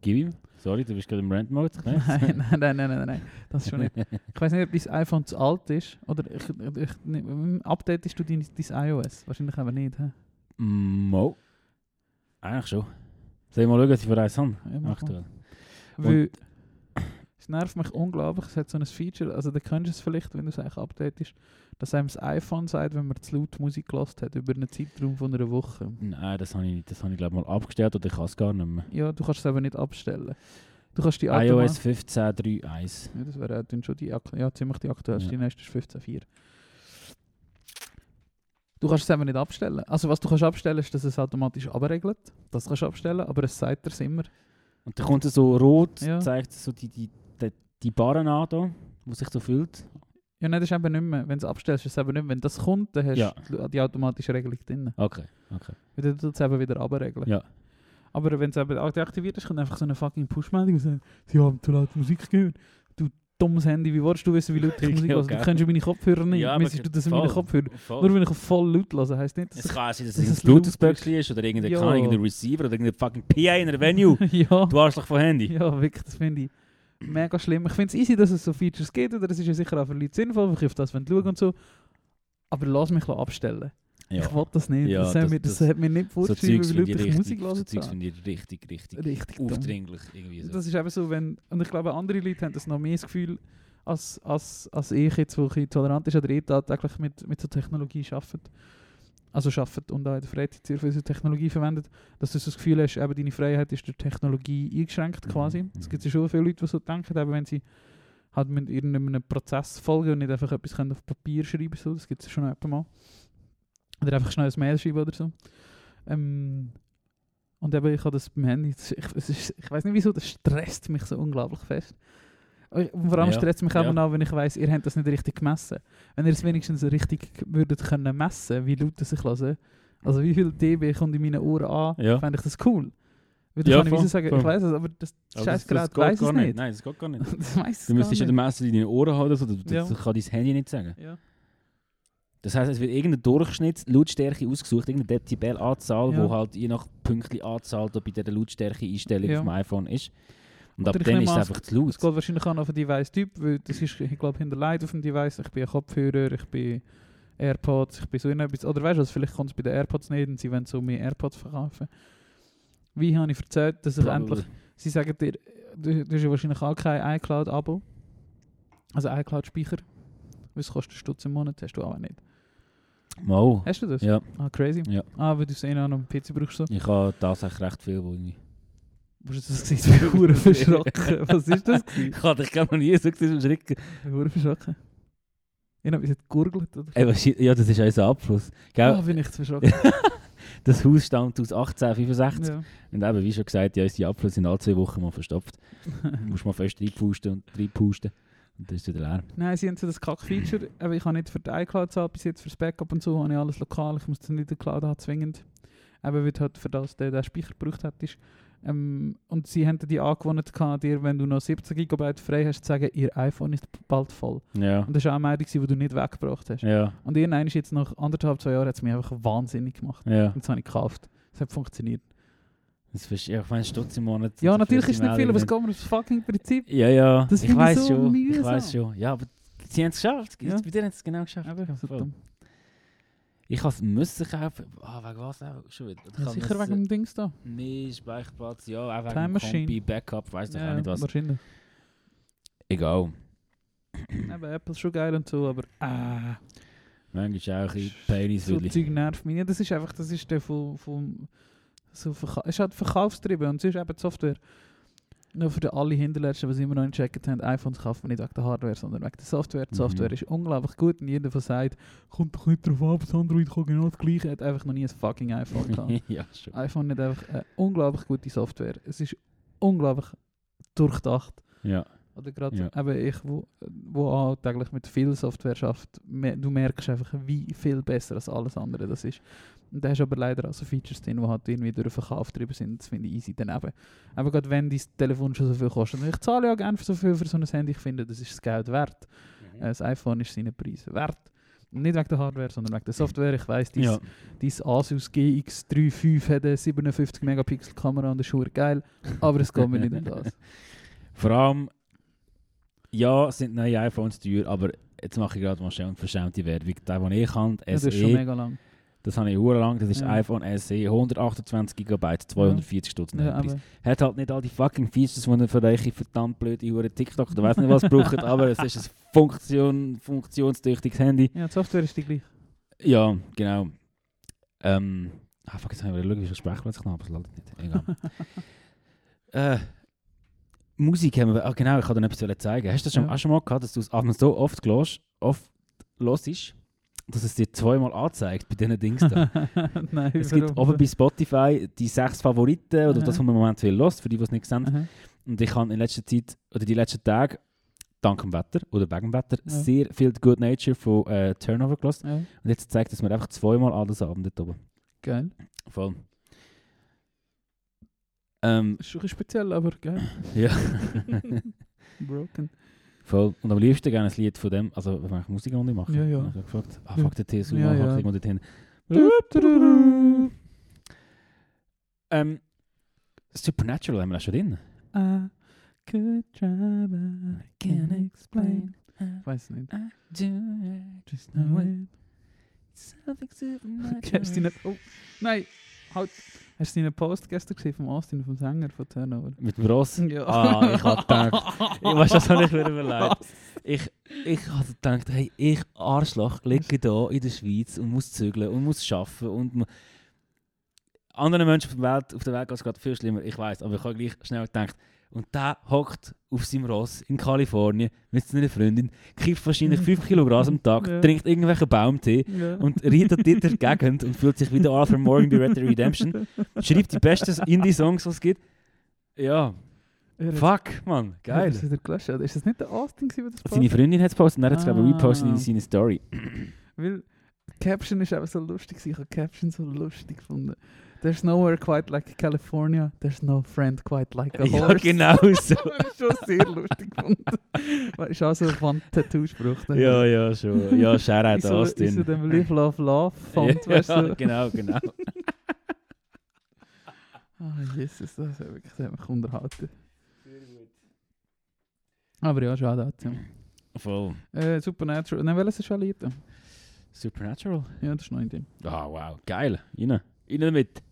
Gib ihm. Sorry, du bist gerade im Rant-Mode. Nein, nein, nein, nein, nein, nein, das schon nicht. Ich weiß nicht, ob dein iPhone zu alt ist. Oder ich, ich, ich, updatest du dein, dein iOS? Wahrscheinlich aber nicht. He? Mo. Eigentlich schon. Soll ich mal schauen, was ich für eins habe? Ja. Aktuell. Es nervt mich unglaublich. Es hat so ein Feature, also da kennst du es vielleicht, wenn du es eigentlich updatest, dass einem das iPhone sagt, wenn man zu laut Musik gelost hat, über einen Zeitraum von einer Woche. Nein, das habe ich, das habe ich glaube mal abgestellt oder ich kann es gar nicht mehr. Ja, du kannst es aber nicht abstellen. Du kannst die iOS 15.3.1. Ja, das wäre dann schon die, ja, ziemlich die aktuellste. Ja. Die nächste ist 15.4. Du kannst es eben nicht abstellen. Also was du kannst abstellen, ist, dass es automatisch abregelt. Das kannst du abstellen, aber es sagt dir immer. Und dann kommt es so rot, Ja. zeigt so die, die, die, die Barren an, da, wo sich so fühlt. Ja, nein, das ist eben nicht mehr. Wenn du es abstellst, ist es eben nicht mehr. Wenn das kommt, dann hast Ja. du die automatische Regelung drin. Okay, okay. Dann tut es eben wieder abregeln. Ja. Aber wenn es eben deaktiviert ist, kommt einfach so eine fucking Push-Meldung und sagt, sie haben zu laut Musik gehört. Du dummes Handy, wie willst du wissen, wie laut ich Musik höre? Du kennst ja meine Kopfhörer nicht. Ja, Missest du das in meine voll. Kopfhörer? Voll. Nur wenn ich auf voll laut höre, heisst nicht, dass Es ich... kann sein, dass es ein Bluetooth-Böckchen ist oder irgendein, Ja. Receiver oder irgendein fucking PA in einer Venue. ja, du Arschloch von Handy. ja, wirklich, das finde ich mega schlimm. Ich finde es easy, dass es so Features gibt, oder es ist ja sicher auch für Leute sinnvoll, weil ich auf das wenn schauen und so. Aber lass mich abstellen. Ja. Ich will das nicht. Ja, das, hat das- mir, das, das- hat mir nicht So vorgeschrieben, Zeugs wie ich ich Musik richtig, so hören Zeugs soll. finde ich richtig, richtig, Richtig aufdringlich. Irgendwie so. Das ist eben so, wenn, und ich glaube, andere Leute haben das noch mehr das Gefühl, als, als, als ich jetzt, wo bisschen tolerant ist, oder eh tagtäglich mit, mit so Technologie arbeitet. Also arbeitet und auch in der Freizeit sehr viel Technologie verwendet, dass du so das Gefühl hast, eben deine Freiheit ist durch Technologie eingeschränkt Mhm, quasi. Es mhm. gibt ja schon viele Leute, die so denken, eben wenn sie halt mit irgendeinem Prozess folgen und nicht einfach etwas können auf Papier schreiben so, das gibt es schon etwa mal. Oder einfach schnell ein Mail schreiben oder so. Ähm, und eben, ich habe das beim Handy, ich, es ist, ich weiß nicht wieso, das stresst mich so unglaublich fest. Und vor allem Ja, stresst es mich ja. auch, wenn ich weiss, ihr habt das nicht richtig gemessen. Wenn ihr es wenigstens richtig würdet können messen, wie laut das ich höre, also wie viel dB kommt in meine Ohren an, Ja. fände ich das cool. Weil dann Ja, kann ich voll, sagen, voll. ich weiß es, aber das Aber scheiß das- das Gerät geht weiss es nicht. Nein, das geht gar nicht. das weiss Du müsstest ja den nicht. Messer in deine Ohren haben, oder so, das, Ja. das kann dein Handy nicht sagen. Ja. Das heisst, es wird irgendeine Durchschnittslautstärke ausgesucht, irgendeine Dezibelanzahl, Ja. wo halt je nach Pünktli Anzahl da bei dieser Lautstärke-Einstellung Ja. auf dem iPhone ist. Und Oder ab dann ist es einfach zu laut. Es geht wahrscheinlich auch noch auf den Device-Typ, weil das ist, ich glaube, hinterlegt auf dem Device. Ich bin Kopfhörer, ich bin AirPods, ich bin so irgendetwas. Oder weißt du, was, vielleicht kommt es bei den AirPods nicht und sie wollen so mehr AirPods verkaufen. Wie habe ich erzählt, dass ich endlich... Sie sagen dir, du, du hast ja wahrscheinlich auch kein iCloud-Abo. Also iCloud-Speicher. Was kostet Stutz im Monat? Hast du auch nicht. Mal. Hast du das? Ja, Ah, crazy. Ja. Ah, weil du es eh noch am PC brauchst. So. ich habe tatsächlich recht viel, wo ich... Hast du das gesehen? Ich bin hure verschrocken. Was ist das? Ich habe dich gar noch nie so gesehen, so schrecken. Ich bin hure verschrocken. Ich habe jetzt gegurgelt. Oder? Ey, was, ja, das ist unser Abfluss. Gell? Ah, bin ich zu verschrocken. Das Haus stammt aus 1865. ja. Und eben, wie schon gesagt, ja, unsere Abflüsse sind alle zwei Wochen mal verstopft. Du musst mal fest reinpusten und reinpusten. Und dann ist es wieder leer. Nein, sie haben so das Kack-Feature. Ich habe nicht für die iCloud zahlt, bis jetzt fürs Backup und so, habe ich alles lokal. Ich muss das nicht in der Cloud haben, zwingend. Eben, weil halt für das der, der Speicher gebraucht hättest. Ähm, und sie haben die Angewohnheit gehabt, dir, wenn du noch 17 GB frei hast, zu sagen, ihr iPhone ist bald voll. Ja. Und das war auch eine Meldung, die du nicht weggebracht hast. Ja. Und irgendwann ist jetzt nach anderthalb, zwei Jahren hat es mich einfach wahnsinnig gemacht. Ja. Und das habe ich gekauft. Es hat funktioniert. Das ist, ja, ich meine, Stutz im Monat. Ja, natürlich ist es nicht viel, aber es geht mir aufs fucking Prinzip. Ja, ja. Das ich ich weiß so schon. Ich mühsam. weiß schon. Ja, aber sie haben es geschafft. Ja. Bei dir haben sie es genau geschafft. Aber so voll. dumm. Ich habe es müssen kaufen. Ah, wegen was auch schon wieder? Ja, sicher wegen dem Dings da. Mehr Speicherplatz, ja, auch wegen Time Machine. Kompi, Backup, weiß doch auch Ja, nicht was. wahrscheinlich. Egal. Eben, Apple ist schon geil und so, aber ah, Manchmal auch ein bisschen Penis, so. Zeug nervt mich. Ja, das ist einfach, das ist der von, von so Verka ist halt verkaufstrieben und es ist eben die Software. Nur für die alle Hinterletzten, die immer noch nicht gecheckt haben, iPhones kaufen wir nicht wegen der Hardware, sondern wegen der Software. Die Mhm. Software ist unglaublich gut und jeder, der sagt, kommt doch nicht drauf das Android kann genau das gleiche, hat einfach noch nie ein fucking iPhone gehabt. ja, iPhone hat einfach eine unglaublich gute Software. Es ist unglaublich durchdacht. Ja. Oder gerade Ja. eben ich, wo, wo auch täglich mit viel Software schafft, du merkst einfach, wie viel besser als alles andere das ist. Und da hast du aber leider auch so Features drin, die halt irgendwie durch den Verkauf drüber sind. Das finde ich easy daneben. Aber gerade wenn dein Telefon schon so viel kostet, und ich zahle ja gerne so viel für so ein Handy, ich finde, das ist das Geld wert. Mhm. Äh, Das iPhone ist seine Preise wert. Nicht wegen der Hardware, sondern wegen der Software. Ich weiss, dein, Ja. dein Asus GX35 hat eine 57 Megapixel Kamera und das ist schon geil, aber es geht mir nicht um das. Vor allem, ja, sind neue iPhones teuer, aber jetzt mache ich gerade mal eine verschämte Werbung. Der, den ich kann, Ja, das ist schon SE, mega lang. Das habe ich hure lang. Das ist Ja. iPhone SE, 128 GB, 240 Stutz Ja, Preis. Hat halt nicht all die fucking Features, die für euch verdammt blöde hure TikTok oder weiss nicht was braucht, aber es ist ein Funktion, funktionstüchtiges Handy. ja, die Software ist die gleich. Ja, genau. Ähm, ah, fuck, jetzt haben wir schauen, wie viel Sprechplatz ich noch habe, aber es lädt nicht. Egal. äh, Musik haben wir, ah, genau, ich kann dir etwas zeigen. Hast du das schon, Ja. du schon mal gehabt, dass du es so oft hörst, oft dass es dir zweimal anzeigt bei diesen Dings da? Nein, es gibt oben bei Spotify die sechs Favoriten oder Aha. das, was man im Moment viel hört, für die, die es nicht sehen. Aha. Und ich habe in letzter Zeit, oder die letzten Tage, dank dem Wetter oder wegen dem Wetter, Ja. sehr viel Good Nature von äh, Turnover gelassen. Ja, Und jetzt zeigt es mir einfach zweimal an das Abend dort oben. geil. Voll. Ähm, Ist schon speziell, aber geil. ja. Broken. Voll. Und am liebsten gerne ein Lied von dem, also wenn ich Musik noch nicht machen. Ja, ja. Ich habe gefragt, ah fuck, der TSU, Ja, ja, ja. irgendwo dorthin. Ähm, Supernatural haben wir auch schon drin. I could try, but I can't explain. Ich weiß nicht. Just know it. Hast du nicht... Oh, nein. Halt. Hast du deinen Post gestern gesehen vom Austin, vom Sänger von Turnover? Mit dem Ross. Ja. Ah, ich hab gedacht, ich weiß, das ich mir überlegt. Ich, ich habe gedacht, hey, ich Arschloch liege da in der Schweiz und muss zügeln und muss arbeiten und anderen Menschen auf der Welt, auf der Welt geht es gerade viel schlimmer, ich weiß, aber ich habe gleich schnell gedacht, und der hockt auf seinem Ross in Kalifornien mit seiner Freundin, kifft wahrscheinlich 5 Kilo Gras am Tag, Ja. trinkt irgendwelchen Baumtee Ja. und reitet in der Gegend und fühlt sich wie der Arthur Morgan bei Red Dead Redemption, schreibt die besten Indie-Songs, die es gibt. Ja, fuck, Mann, geil. das wieder gelöscht. Ist das nicht der Austin, der das Seine Freundin hat es gepostet und er hat es, glaube ich, Ah. repostet in seine Story. Weil die Caption ist einfach so lustig. Ich habe die Caption so lustig gefunden. There's nowhere quite like California. There's no friend quite like a Ja, horse. genau so. schon sehr lustig gefunden. Ist auch so ein Wand-Tattoo-Spruch. ne? ja, ja, schon. Ja, Shoutout so, ist so Austin. dem Live, Love, Love Font, weißt ja, du? genau, genau. Ah, Jesus, das hat wirklich das hat mich unterhalten. Aber ja, schade. Ja. Voll. Äh, Supernatural. Nein, welches ist schon Lied? Supernatural. Ja, das ist noch ein Ding. Ah, wow. Geil. Rein. Rein damit.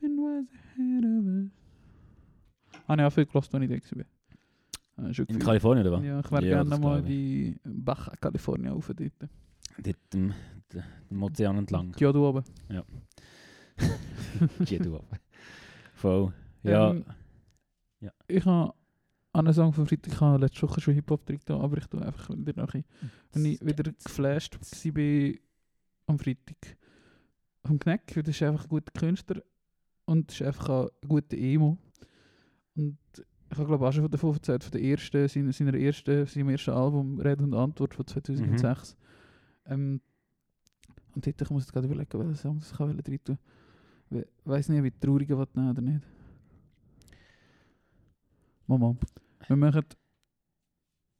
Nothing was ahead of us. Ah, ne, viel gelassen, als ich. Ah, schon In. Kalifornien, oder was? Ja, ich wäre Ja, gerne mal die Baja California rauf dort. Dort am d- am Ozean entlang. Ja, du oben. Geht du ab. Voll. Ja. Ähm, Ja. Ich habe an einem Song von Freitag, ich habe letzte Woche schon Hip-Hop drin getan, aber ich tue einfach wieder bisschen, wenn ich wieder geflasht war am Freitag vom Kneck, weil das ist einfach ein guter Künstler und ist einfach ein guter Emo. Und ich habe glaube auch schon davon erzählt, von der ersten, seiner, seiner ersten, seinem ersten Album Rede und Antwort von 2006. Ähm, und dort, ich muss jetzt gerade überlegen, welchen Song das ich rein tun Ich weiß nicht, wie traurig ich nehmen oder nicht. Mama. Wir machen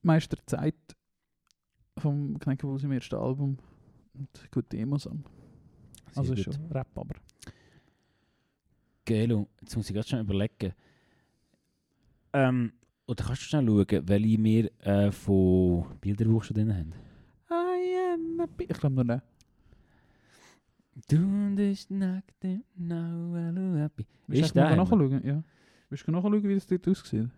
Meister Zeit vom Kneckebull im ersten Album. Und gute Emo-Song. Also gut. schon Rap, aber. Gelo, jetzt muss ich gerade schon überlegen. Ähm, oder kannst du schnell schauen, welche wir äh, von Bilderbuch schon drin haben? I am happy. Ich glaube nur den. Du bist nackt im happy. Willst du nachschauen? Ja. Willst du nachschauen, wie das dort aussieht?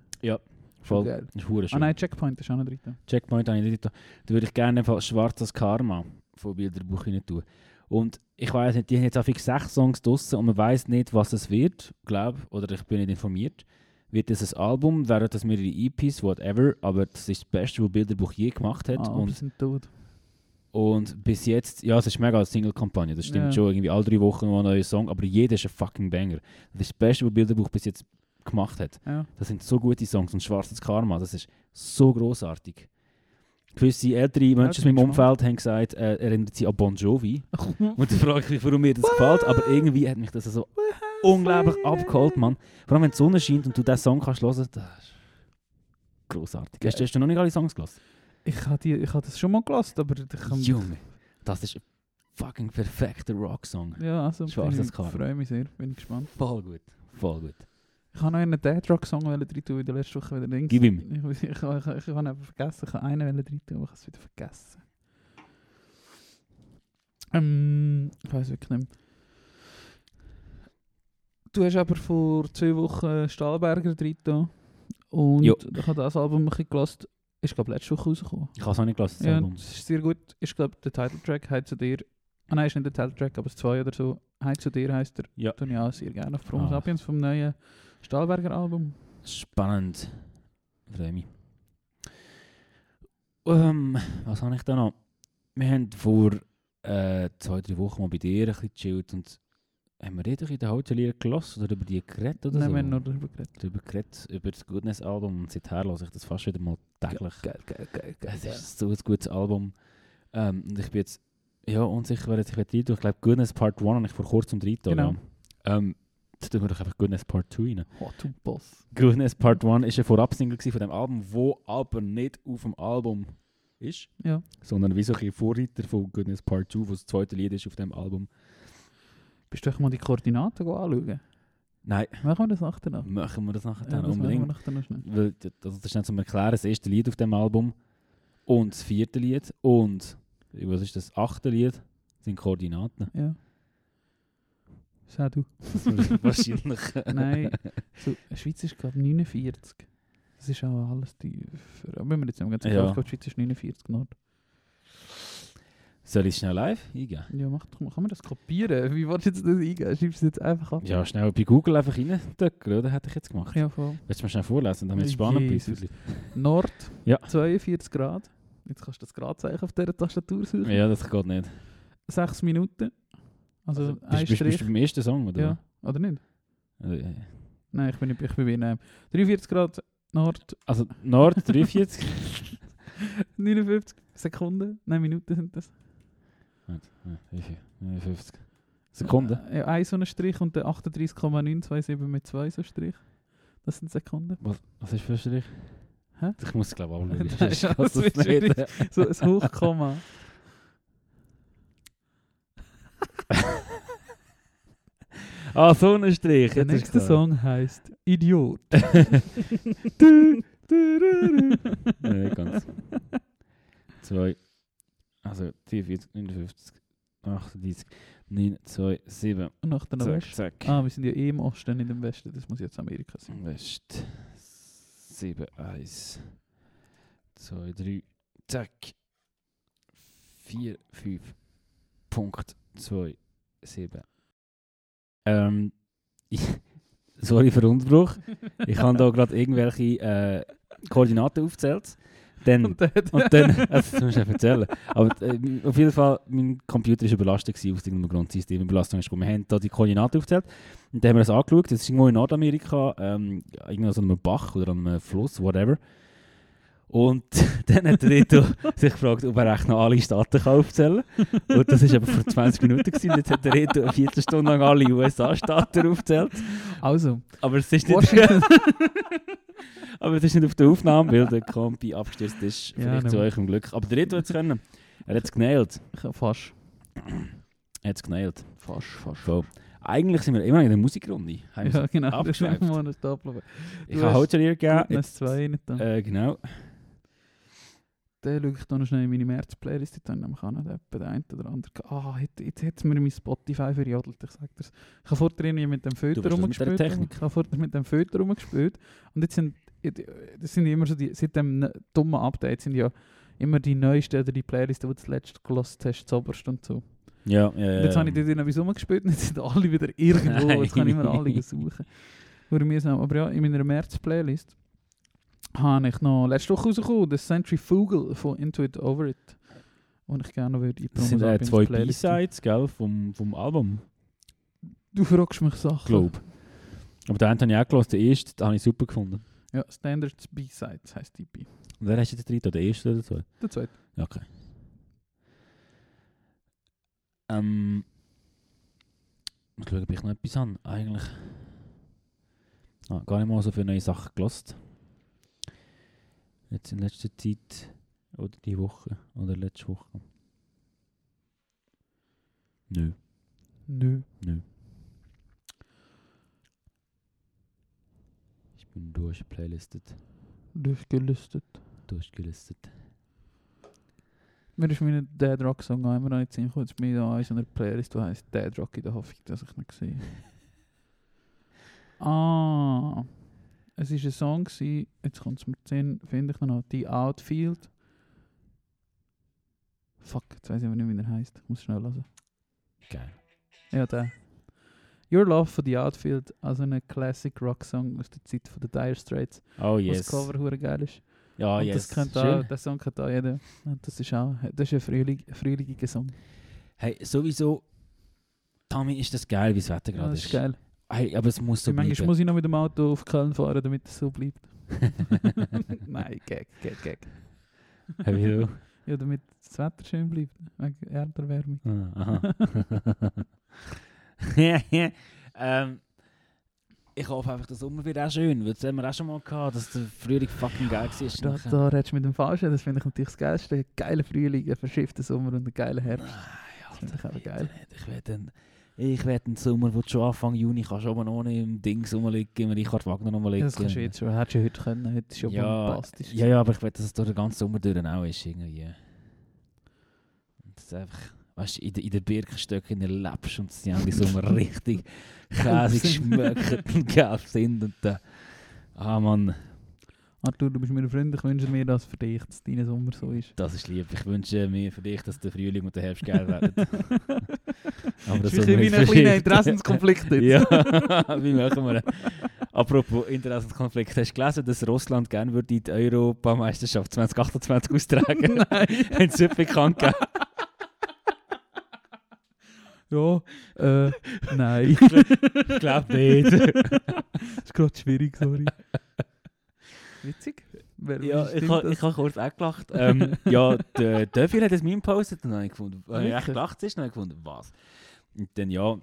Voll. Geil. Das ist Ah schön. nein, Checkpoint ist auch noch drin. Checkpoint ich nicht. Da Da würde ich gerne einfach Schwarzes Karma von Bilderbuch rein tun. Und ich weiß nicht, die haben jetzt auch sechs Songs draussen und man weiß nicht, was es wird, glaube oder ich bin nicht informiert. Wird es ein Album, wären das mehrere EPs, whatever, aber das ist das Beste, was Bilderbuch je gemacht hat. Ah, und, sind tot. und bis jetzt, ja, es ist mega als Single-Kampagne, das stimmt Ja. schon, irgendwie alle drei Wochen noch ein neuer Song, aber jeder ist ein fucking Banger. Das ist das Beste, was Bilderbuch bis jetzt gemacht hat. Ja. Das sind so gute Songs und Schwarzes Karma, das ist so großartig. Gewisse ältere Menschen aus meinem. Umfeld haben gesagt, äh, erinnert sie an Bon Jovi. Und dann frage ich mich, warum mir das gefällt, aber irgendwie hat mich das so unglaublich abgeholt, Mann. Vor allem wenn die Sonne scheint und du diesen Song kannst hören, das ist großartig. Hast, hast du noch nicht alle Songs gelassen? Ich habe ich das schon mal gelassen, aber ich. Junge, das ist ein fucking perfekter Rocksong. Ja, also Schwarzes ich, freue mich sehr, bin gespannt. Voll gut, voll gut. Ich habe noch einen Dead Rock Song tun, in der letzten Woche wieder links. Gib ihm. Ich, ich, ich, ich, ich, habe einfach vergessen, ich habe einen drin tun, aber ich habe es wieder vergessen. Ähm, ich weiß wirklich nicht mehr. Du hast aber vor zwei Wochen Stahlberger drin. Und Jo. ich habe das Album ein bisschen gelassen. Ist, glaube ich, letzte Woche rausgekommen. Ich habe es auch nicht gelassen, das Ja, Album. ist sehr gut. Ist, glaube der Titeltrack «Heim zu dir». Ah nein, ist nicht der Titeltrack, aber es zwei oder so. «Heim zu dir» heisst er. Ja. Tue ich auch sehr gerne auf Promo Ah. Sapiens vom neuen Stahlberger Album. Spannend. Freue mich. Ähm, was habe ich da noch? Wir haben vor äh, zwei, drei Wochen mal bei dir ein bisschen gechillt und haben wir dort in der Hotelier gelassen oder über die geredet oder Nein, so? wir haben noch darüber geredet. darüber geredet, über das Goodness-Album und seither höre ich das fast wieder mal täglich. Geil, geil, geil, geil. Es ist so ein gutes Album. Ähm, und ich bin jetzt ja, unsicher, wer jetzt ich rein tue. Ich glaube, Goodness Part 1 habe ich vor kurzem rein tun, Genau. Ja. Ähm, da tun wir doch einfach Goodness Part 2 rein. Oh, du Boss. Goodness Part 1 ist ein Vorabsingle von dem Album, wo aber nicht auf dem Album ist, Ja. sondern wie so ein Vorreiter von Goodness Part 2, wo das zweite Lied ist auf dem Album. Bist du mal die Koordinaten anschauen? Nein, Machen wir das nachher noch? machen wir das nachher Ja, dann das machen wir unbedingt. nachher noch schnell. Weil, also das ist nicht zum Erklären, das erste Lied auf dem Album und das vierte Lied und was ist das achte Lied sind Koordinaten. Ja. Sag du. Wahrscheinlich. Nein, so, Schweiz ist glaube 49. Das ist auch alles die... Für, wenn wir jetzt ganz Ja. ja. die Schweiz ist 49 Nord. Soll ich es schnell live eingeben? Ja, mach doch mal. Kann man das kopieren? Wie willst du jetzt das eingeben? Schreibst du es jetzt einfach ab? Ja, schnell bei Google einfach rein. oder? Hätte ich jetzt gemacht. Ja, voll. Willst du mir schnell vorlesen, damit es spannend bleibt? Nord, Ja. 42 Grad. Jetzt kannst du das Gradzeichen auf dieser Tastatur suchen. Ja, das geht nicht. 6 Minuten. Also, Also, ein bist, bist, bist du beim ersten Song, oder? ja, oder nicht? Also, äh, Nein, ich bin, nicht- ich bin bei einem 43 Grad Nord, Also Nord 43. 59 Sekunden. Nein, Minuten sind das. Warte, ja, wie viel? 59 Sekunden. Äh, Ja, ein so ein Strich und der 38,927 mit zwei so Strich. Das sind Sekunden. Was, was ist für ein Strich? Hä? Ich muss glaube ich ja, kann das das wird nicht. So ein Hochkomma. Ah, so ein Strich. Der ist nächste. Song heißt Idiot. du, du, du. Nein, nicht ganz. Zwei. Also 44, 59, 38, 9, 2, 7. Und nach der Zack, West. zack. Ah, wir sind ja eh im Osten, nicht im Westen. Das muss jetzt Amerika sein. West. 7, 1, 2, 3, zack. 4, 5, Punkt 2, 7. Ähm, ich, sorry für den Unterbruch. Ich habe da gerade irgendwelche äh, Koordinaten aufgezählt. Dann, Und hat und dann, also, das musst du ja erzählen. Aber äh, auf jeden Fall, mein Computer war überlastet gewesen, aus irgendeinem Grund. Systemüberlastung ist gekommen. Wir haben da die Koordinaten aufgezählt. Und dann haben wir das angeschaut. Das ist irgendwo in Nordamerika, ähm, irgendwo so einem Bach oder einem Fluss, whatever. Und dann hat der Reto sich gefragt, ob er echt noch alle Staaten kann aufzählen kann. Und das war aber vor 20 Minuten. Gewesen. Jetzt hat der Reto eine Viertelstunde lang alle USA-Staaten aufgezählt. Also, Aber es ist nicht, Washington. Aber es ist nicht auf der Aufnahme, weil der Kompi abgestürzt ist. Ja, Vielleicht zu nicht. eurem Glück. Aber der Reto hat es können. Er hat es genäht. Fast. Er hat es genäht. Fast, fast. So. Eigentlich sind wir immer in der Musikrunde. Haben wir Ja, genau. Das abgeschweift. ein Stapel. Ich habe Hotelier gegeben. Goodness 2 nicht dann. Äh, genau. Dann schaue ich da noch schnell in meine März-Playlist. Ich nämlich auch noch etwa den einen oder anderen. ge- Ah, jetzt, jetzt hat es mir mein Spotify verjodelt. Ich sag dir's. Ich habe vorher mit dem Föter das rumgespielt. der. Ich habe vorher mit dem Föter rumgespielt. Und jetzt sind, das sind immer so die, seit dem ne- dummen Update sind ja immer die neuesten oder die Playlisten, die du zuletzt gelost hast, zuoberst und so. Ja, ja, ja. Jetzt habe ich dort noch etwas rumgespielt und jetzt sind alle wieder irgendwo. Jetzt kann ich immer alle suchen. Aber ja, in meiner März-Playlist habe ich noch letzte Woche rausgekommen, das Centrifugal von Into It Over It. Und ich gerne würde in Das sind äh, zwei. B-Sides, gell, vom, vom Album, Du fragst mich Sachen. glaube Aber den habe ich auch gehört, den ersten, den habe ich super gefunden. Ja, Standards B-Sides heisst die EP. Und wer hast du den dritten, der erste oder zwei? Der zweite. Ja, okay. Ähm. Ich schaue, ob ich noch etwas an. Eigentlich. Ah, gar nicht mal so viele neue Sachen gelost. Jetzt in letzter Zeit. Oder die Woche. Oder letzte Woche. Nö, Nö. nö. Ich bin durchplaylistet. Durchgelistet. Durchgelistet. Mir ist mein Dead Rock Song auch immer noch nicht hingekommen. Jetzt bin ich da in so einer Playlist, die heisst Dead Rock, in der Hoffnung, dass ich nicht sehe. ah, es war ein Song, gewesen, jetzt kommt es mir zu finde ich noch, The Outfield. Fuck, jetzt weiß ich aber nicht, wie er heisst. Ich muss schnell hören. Geil. Ja, der. Your Love von The Outfield, also ein Classic Rock Song aus der Zeit von den Dire Straits, Oh yes. das Cover hure geil ist. Ja, und yes. das auch, der Song kennt auch jeder. Und das ist auch, das ist ein Frühling, frühlinger Song. Hey, sowieso, Tommy, ist das geil, wie das Wetter Ja, gerade das ist. ist geil. Hey, aber es muss so manchmal bleiben. muss ich noch mit dem Auto auf Köln fahren, damit es so bleibt. Nein, Gag, Gag, Gag. Hey, wieso? Ja, damit das Wetter schön bleibt, wegen Erderwärmung. Ah, ähm, ich hoffe einfach, der Sommer wird auch schön, weil das haben wir auch schon mal gehabt, dass der Frühling fucking geil war. Da, da redest du mit dem Falschen, das finde ich natürlich das Geilste. Geiler Frühling, ein verschiffter Sommer und ein geiler Herbst. Nein, Das finde ich aber geil. nicht. Ich werde einen, ich werde einen Sommer, wo du schon Anfang Juni kannst oben ohne im Dings rumliegen, im Richard Wagner rumliegen. Das kannst du jetzt schon, hättest du heute können, heute ist schon ja, bombastisch. ja, ja, aber ich will, dass es durch den ganzen Sommer durch auch ist. Irgendwie. Und das ist einfach, weißt du, in, in den Birkenstöcken lebst und sie haben die Sommer richtig käsig geschmeckt und gelb sind. Und dann, ah Mann, Arthur, du bist mir ein Freund, ich wünsche mir das für dich, dass dein Sommer so ist. das ist lieb. Ich wünsche mir für dich, dass der Frühling und der Herbst geil werden. aber Das ist wie ein kleiner. Interessenskonflikt jetzt. Ja, wie machen wir? Apropos Interessenskonflikt, hast du gelesen, dass Russland gerne würde die Europameisterschaft 2028 austragen? Nein. Haben sie bekannt gegeben. Ja, äh, nein. Ich glaube nicht. das ist gerade schwierig, sorry. Witzig. Wer ja, ich habe ich ha kurz weggelacht. Ähm, ja, der Döffel hat das Meme gepostet und dann habe ich gefunden, ich echt gelacht ist, dann habe ich gefunden, was? Und dann ja,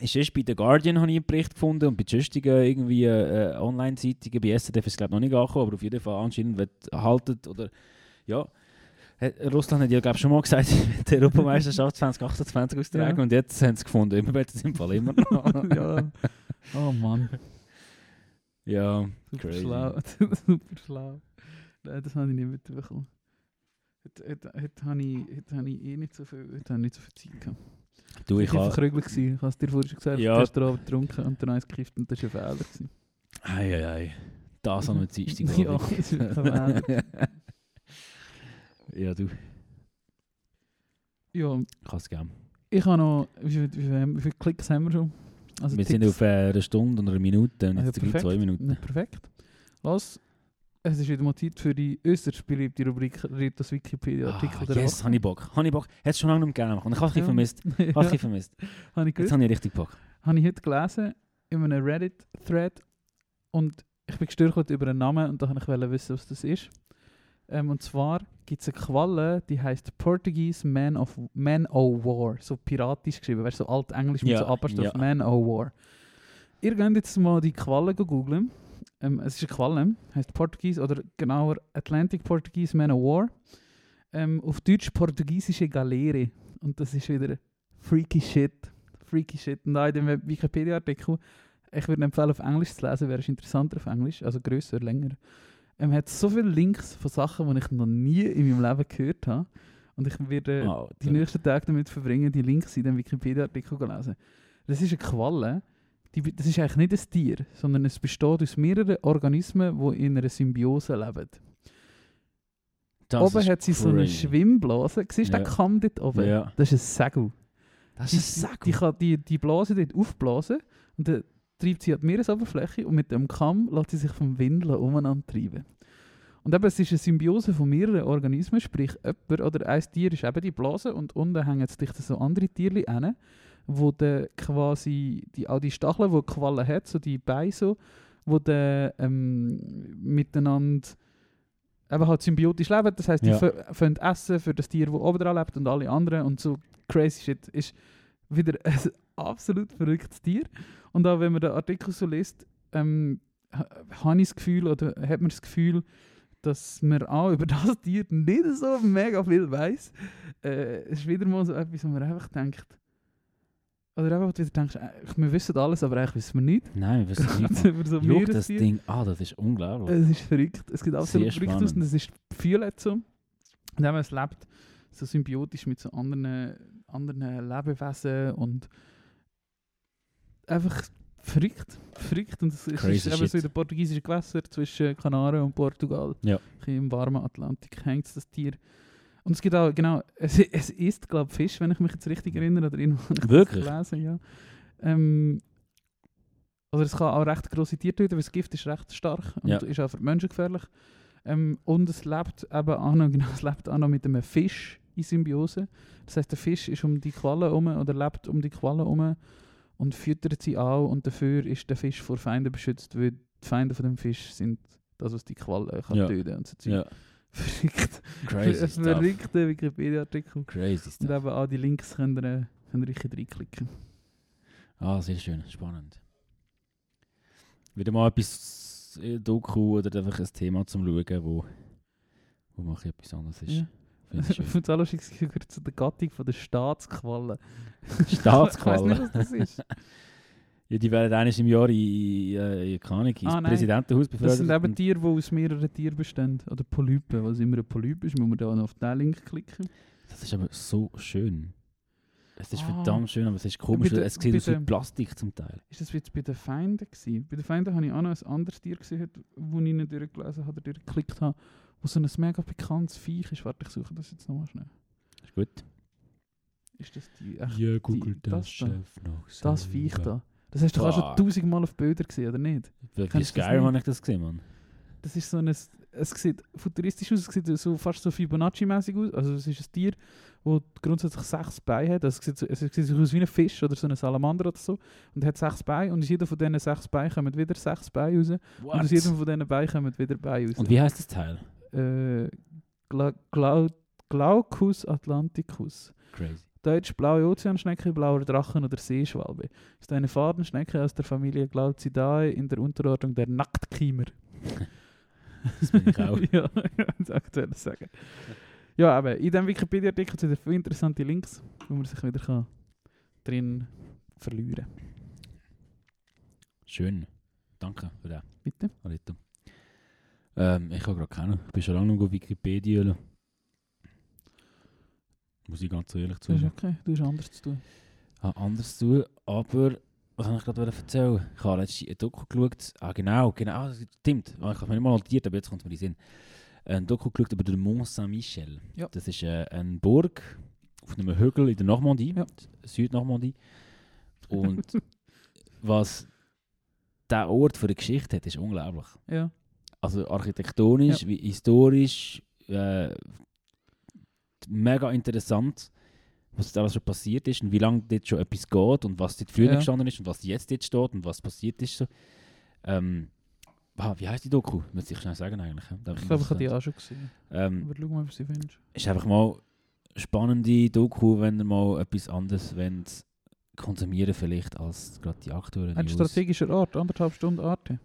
ist erst bei The Guardian habe ich einen Bericht gefunden und bei sonstigen irgendwie äh, Online-Zeitungen, bei SRF ist es glaube ich noch nicht angekommen, aber auf jeden Fall anscheinend wird haltet oder ja. Hat- Russland hat ja glaube schon mal gesagt, die Europameisterschaft 2028 austragen Ja. und jetzt haben sie gefunden, immer wird es im Fall immer noch. ja. Oh Mann, ja, super Crazy. schlau. super schlau. Das habe ich nicht mitbekommen. Heute, heute, heute, habe ich, heute habe ich eh nicht so viel, heute habe ich nicht so viel Zeit gehabt. du, Ich war. Ich habe es dir vorhin schon gesagt. Ja. Du hast Abend getrunken und dann eins gekifft und das war ein Fehler. Ei, ei, ei. Das an einem Dienstag. Ja, das ist wirklich ein Fehler. ja, du, Ja, kannst gerne. ich habe noch... Wie wie, wie viele Klicks haben wir schon? Also Wir sind auf äh, eine Stunde und eine Minute und ja, jetzt perfekt. zwei Minuten. Nicht perfekt. Was? Es ist wieder mal Zeit für die äußerst beliebte Rubrik Ritos Wikipedia-Artikel Ah, yes, habe ich Bock. Habe ich Bock. Hätte es schon lange nicht gerne gemacht. Und ich habe es ein Ja. vermisst. Ich habe vermisst. Habe ich Jetzt habe ich richtig Bock. Habe ich heute gelesen in einem Reddit-Thread und ich bin gestürzt über einen Namen und da wollte ich wissen, was das ist. Ähm, und zwar gibt es eine Qualle, die heißt Portuguese Man of Man o' War. So piratisch geschrieben, weißt du, so altenglisch mit Ja, so Apostroph ja. Man o' War. Ihr könnt jetzt mal die Qualle googeln. Ähm, es ist eine Qualle, heißt Portuguese oder genauer Atlantic Portuguese Man o' War. Ähm, auf Deutsch portugiesische Galeere. Und das ist wieder freaky shit. Freaky shit. Und auch in dem Wikipedia-Artikel, ich würde empfehlen, auf Englisch zu lesen, wäre es interessanter auf Englisch, also grösser, länger. Ähm, hat so viele Links von Sachen, die ich noch nie in meinem Leben gehört habe. Und ich werde Ah, die nächsten Tage damit verbringen, die Links in dem Wikipedia-Artikel zu lesen. Das ist eine Qualle, die, das ist eigentlich nicht ein Tier, sondern es besteht aus mehreren Organismen, die in einer Symbiose leben. das oben ist hat sie so eine crazy. Schwimmblase. Siehst du Ja. den Kamm dort oben? Ja. Das ist ein Segel. Das Die, ist ein die kann die, die Blase dort aufblasen und dann treibt sie an die Meeresoberfläche und mit dem Kamm lässt sie sich vom Wind umeinander treiben. Und eben, es ist eine Symbiose von mehreren Organismen, sprich jemand oder ein Tier ist eben die Blase und unten hängen dicht so andere Tiere an, wo dann quasi die, auch die Stacheln, die die Qualle hat, so die Beine so, wo dann ähm, miteinander eben halt symbiotisch leben. Das heisst, die Ja. ja. können essen für das Tier, das oben dran lebt und alle anderen und so crazy shit ist wieder ein absolut verrücktes Tier. Und auch wenn man den Artikel so liest, ähm, ha- habe ich das Gefühl, oder hat man das Gefühl, dass man auch über das Tier nicht so mega viel weiß. Äh, es ist wieder mal so etwas, wo man einfach denkt, oder einfach wieder denkst, äh, wir wissen alles, aber eigentlich wissen wir nicht. Nein, wir wissen nicht. über so Schau das. Ding an, das ist unglaublich. Es ist verrückt. Es sieht absolut verrückt aus und es ist violett so. Und es lebt so symbiotisch mit so anderen, anderen Lebewesen und einfach verrückt. Verrückt. Und es Crazy ist eben so in den portugiesischen Gewässern zwischen Kanaren und Portugal. Ja. Im warmen Atlantik hängt das Tier. Und es gibt auch, genau, es, es isst, glaube ich, Fisch, wenn ich mich jetzt richtig erinnere. Oder irgendwo Wirklich? gelesen, ja. Ähm, also es kann auch recht grosse Tiere töten, weil das Gift ist recht stark und Ja. ist auch für die Menschen gefährlich. Ähm, und es lebt eben auch noch, genau, es lebt auch noch mit einem Fisch in Symbiose. Das heißt, der Fisch ist um die Qualle herum oder lebt um die Qualle herum und füttert sie auch und dafür ist der Fisch vor Feinden beschützt, weil die Feinde von dem Fisch sind das, was die Qualle kann Ja. töten und so Zeug. Ja, Verrückt. crazy Ein stuff. verrückter Wikipedia-Artikel. Crazy Und stuff. eben auch die Links könnt ihr, äh, könnt ihr richtig reinklicken. Ah, sehr schön, spannend. Wieder mal etwas äh, Doku oder einfach ein Thema zum Schauen, wo, wo ein bisschen etwas anderes ist. Ja. Ich finde es auch lustig, es gehört zu der Gattung von der Staatsqualle. Staatsqualle. Ich weiß nicht, was das ist. Ja, die werden eines im Jahr in, äh, in, keine Ahnung, ins Ah. Präsidentenhaus Das befördert. sind eben Tiere, die aus mehreren Tieren bestehen. Oder Polypen. Was immer ein Polyp ist, muss man da auf den Link klicken. Das ist aber so schön. Es ist Ah. verdammt schön, aber es ist komisch, weil es sieht aus wie Plastik zum Teil. Ist das jetzt bei den Feinden gewesen? Bei den Feinden habe ich auch noch ein anderes Tier gesehen, wo ich nicht durchgelesen habe oder durchgeklickt habe, wo so ein mega bekanntes Viech ist. Warte, ich suche das jetzt nochmal schnell. Ist gut. Ist das die... Echt, Ja, googelt der das da. Chef noch das Viech da? Das hast du doch auch schon tausendmal auf Bildern gesehen, oder nicht? Das Skyrim nicht? habe ich das gesehen, Mann. Das ist so ein... Es sieht futuristisch aus, es sieht so fast so Fibonacci-mäßig aus. Also es ist ein Tier, das grundsätzlich sechs Beine hat. Also es sieht, so, es sieht so aus wie ein Fisch oder so ein Salamander oder so. Und hat sechs Beine und aus jedem von diesen sechs Beinen kommen wieder sechs Beine raus. Und aus jedem von diesen Beinen kommen wieder Beine raus. Und wie heißt das Teil? Äh, Gla Glau Glaucus atlanticus. Crazy. Deutsch blaue Ozeanschnecke, blauer Drachen oder Seeschwalbe. Ist eine Fadenschnecke aus der Familie Glaucidae in der Unterordnung der Nacktkiemer. Das bin ich auch. ja, das wollte ich sagen. Ja, aber in diesem Wikipedia-Artikel sind viele interessante Links, wo man sich wieder kann drin verlieren Schön. Danke für das, Bitte? Arito. Ähm, ich habe gerade keinen. Ich bin schon lange noch auf Wikipedia. Muss ich ganz ehrlich zugeben. okay, du hast anders zu tun. habe anders zu tun, aber was habe ich gerade erzählen? Ich habe letztens ein Doku geschaut. Ah, genau, genau, das stimmt. Ich habe mir nicht mal notiert, aber jetzt kommt es mir in den Sinn. Ein Doku geschaut über den Mont Saint-Michel. Ja. Das ist äh, eine Burg auf einem Hügel in der Normandie, Ja. Südnormandie. Und was der Ort für eine Geschichte hat, ist unglaublich. Ja, Also architektonisch, wie historisch, äh, mega interessant, was da alles schon passiert ist und wie lange dort schon etwas geht und was dort früher Ja. gestanden ist und was jetzt dort steht und was passiert ist. So. Ähm, ah, wie heißt die Doku? Muss ich schnell sagen eigentlich. ja? Da ich glaube, ich habe die auch schon gesehen. Ähm, Aber schau mal, was du findest. ist einfach mal spannende Doku, wenn ihr mal etwas anderes wollt, konsumieren vielleicht als gerade die aktuellen Ein strategischer Ort, anderthalb Stunden Arte.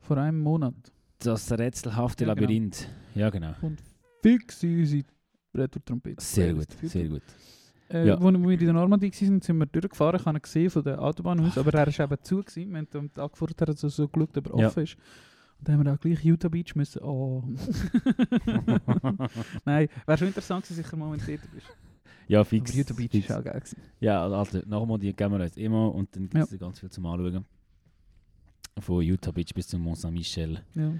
Vor einem Monat. Das rätselhafte Ja, genau. Labyrinth. Ja, genau. Fix in unsere Retour-Trompete. Sehr gut, sehr gut. Äh, Ja. Wo wir in der Normandie waren, sind wir durchgefahren. Ich habe ihn gesehen von der Autobahn aus, aber er war eben zu. Gewesen. Wir haben am Tag vorher so, so geschaut, ob er Ja. offen ist. Und dann haben wir auch gleich Utah Beach müssen. Oh. Nein, wäre schon interessant gewesen, sicher mal, wenn du dort bist. Ja, Aber fix. Utah Beach fix. ist auch geil. Gewesen. Ja, also Normandie gehen wir jetzt immer und dann gibt es Ja. ganz viel zum Anschauen. Von Utah Beach bis zum Mont Saint-Michel. Ja.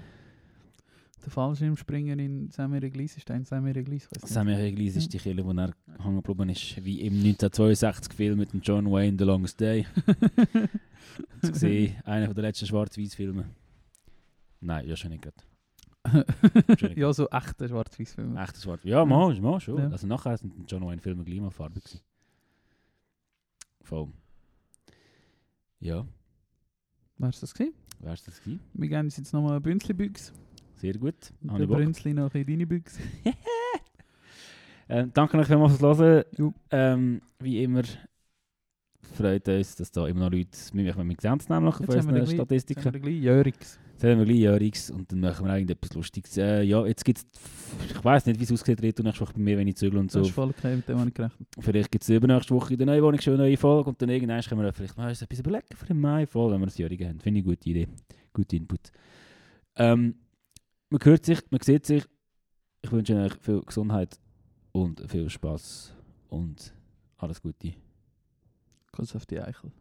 Der Fallschirmspringer in Saint-Méry-Église ist ein. Saint-Michel-Église Ja. ist die Kirche, wo er hängen geblieben ist, wie im 1962-Film mit dem John Wayne, The Longest Day. zu sehen, einer der letzten Schwarz-Weiß-Filme. Nein, ja schon nicht gerade. Ja, so echte Schwarz-Weiß-Filme. Echter Schwarz. Ja, mal, mal schon. Ja. Also nachher sind die John Wayne-Filme gleich mal farbig gewesen. Voll. Ja, Wär's das gewesen? wär's das gewesen? Wir geben uns jetzt nochmal eine Bünzli-Büchse. Sehr gut. Der. Brünzli noch in deine Büchse. Ähm, danke euch vielmals fürs Hören. Ähm, wie immer freut uns, dass da immer noch Leute mit mir mit haben wir unseren gleich- Jetzt Statistiken. haben wir Jörix. Jetzt haben wir gleich Jörix und dann machen wir irgendetwas Lustiges. Äh, ja, jetzt gibt es, ich weiß nicht, wie es aussieht, Rito, nächste Woche bei mir, wenn ich zügle und Das so. ist voll okay, mit dem habe ich gerechnet. Vielleicht gibt es übernächste Woche in der neuen Wohnung schon eine neue Folge und dann irgendwann können wir vielleicht mal etwas überlegen für den Mai voll, wenn wir das Jährige haben. Finde ich eine gute Idee. Guter Input. Ähm, man hört sich, man sieht sich. Ich wünsche euch viel Gesundheit und viel Spaß und alles Gute. Kuss auf die Eichel.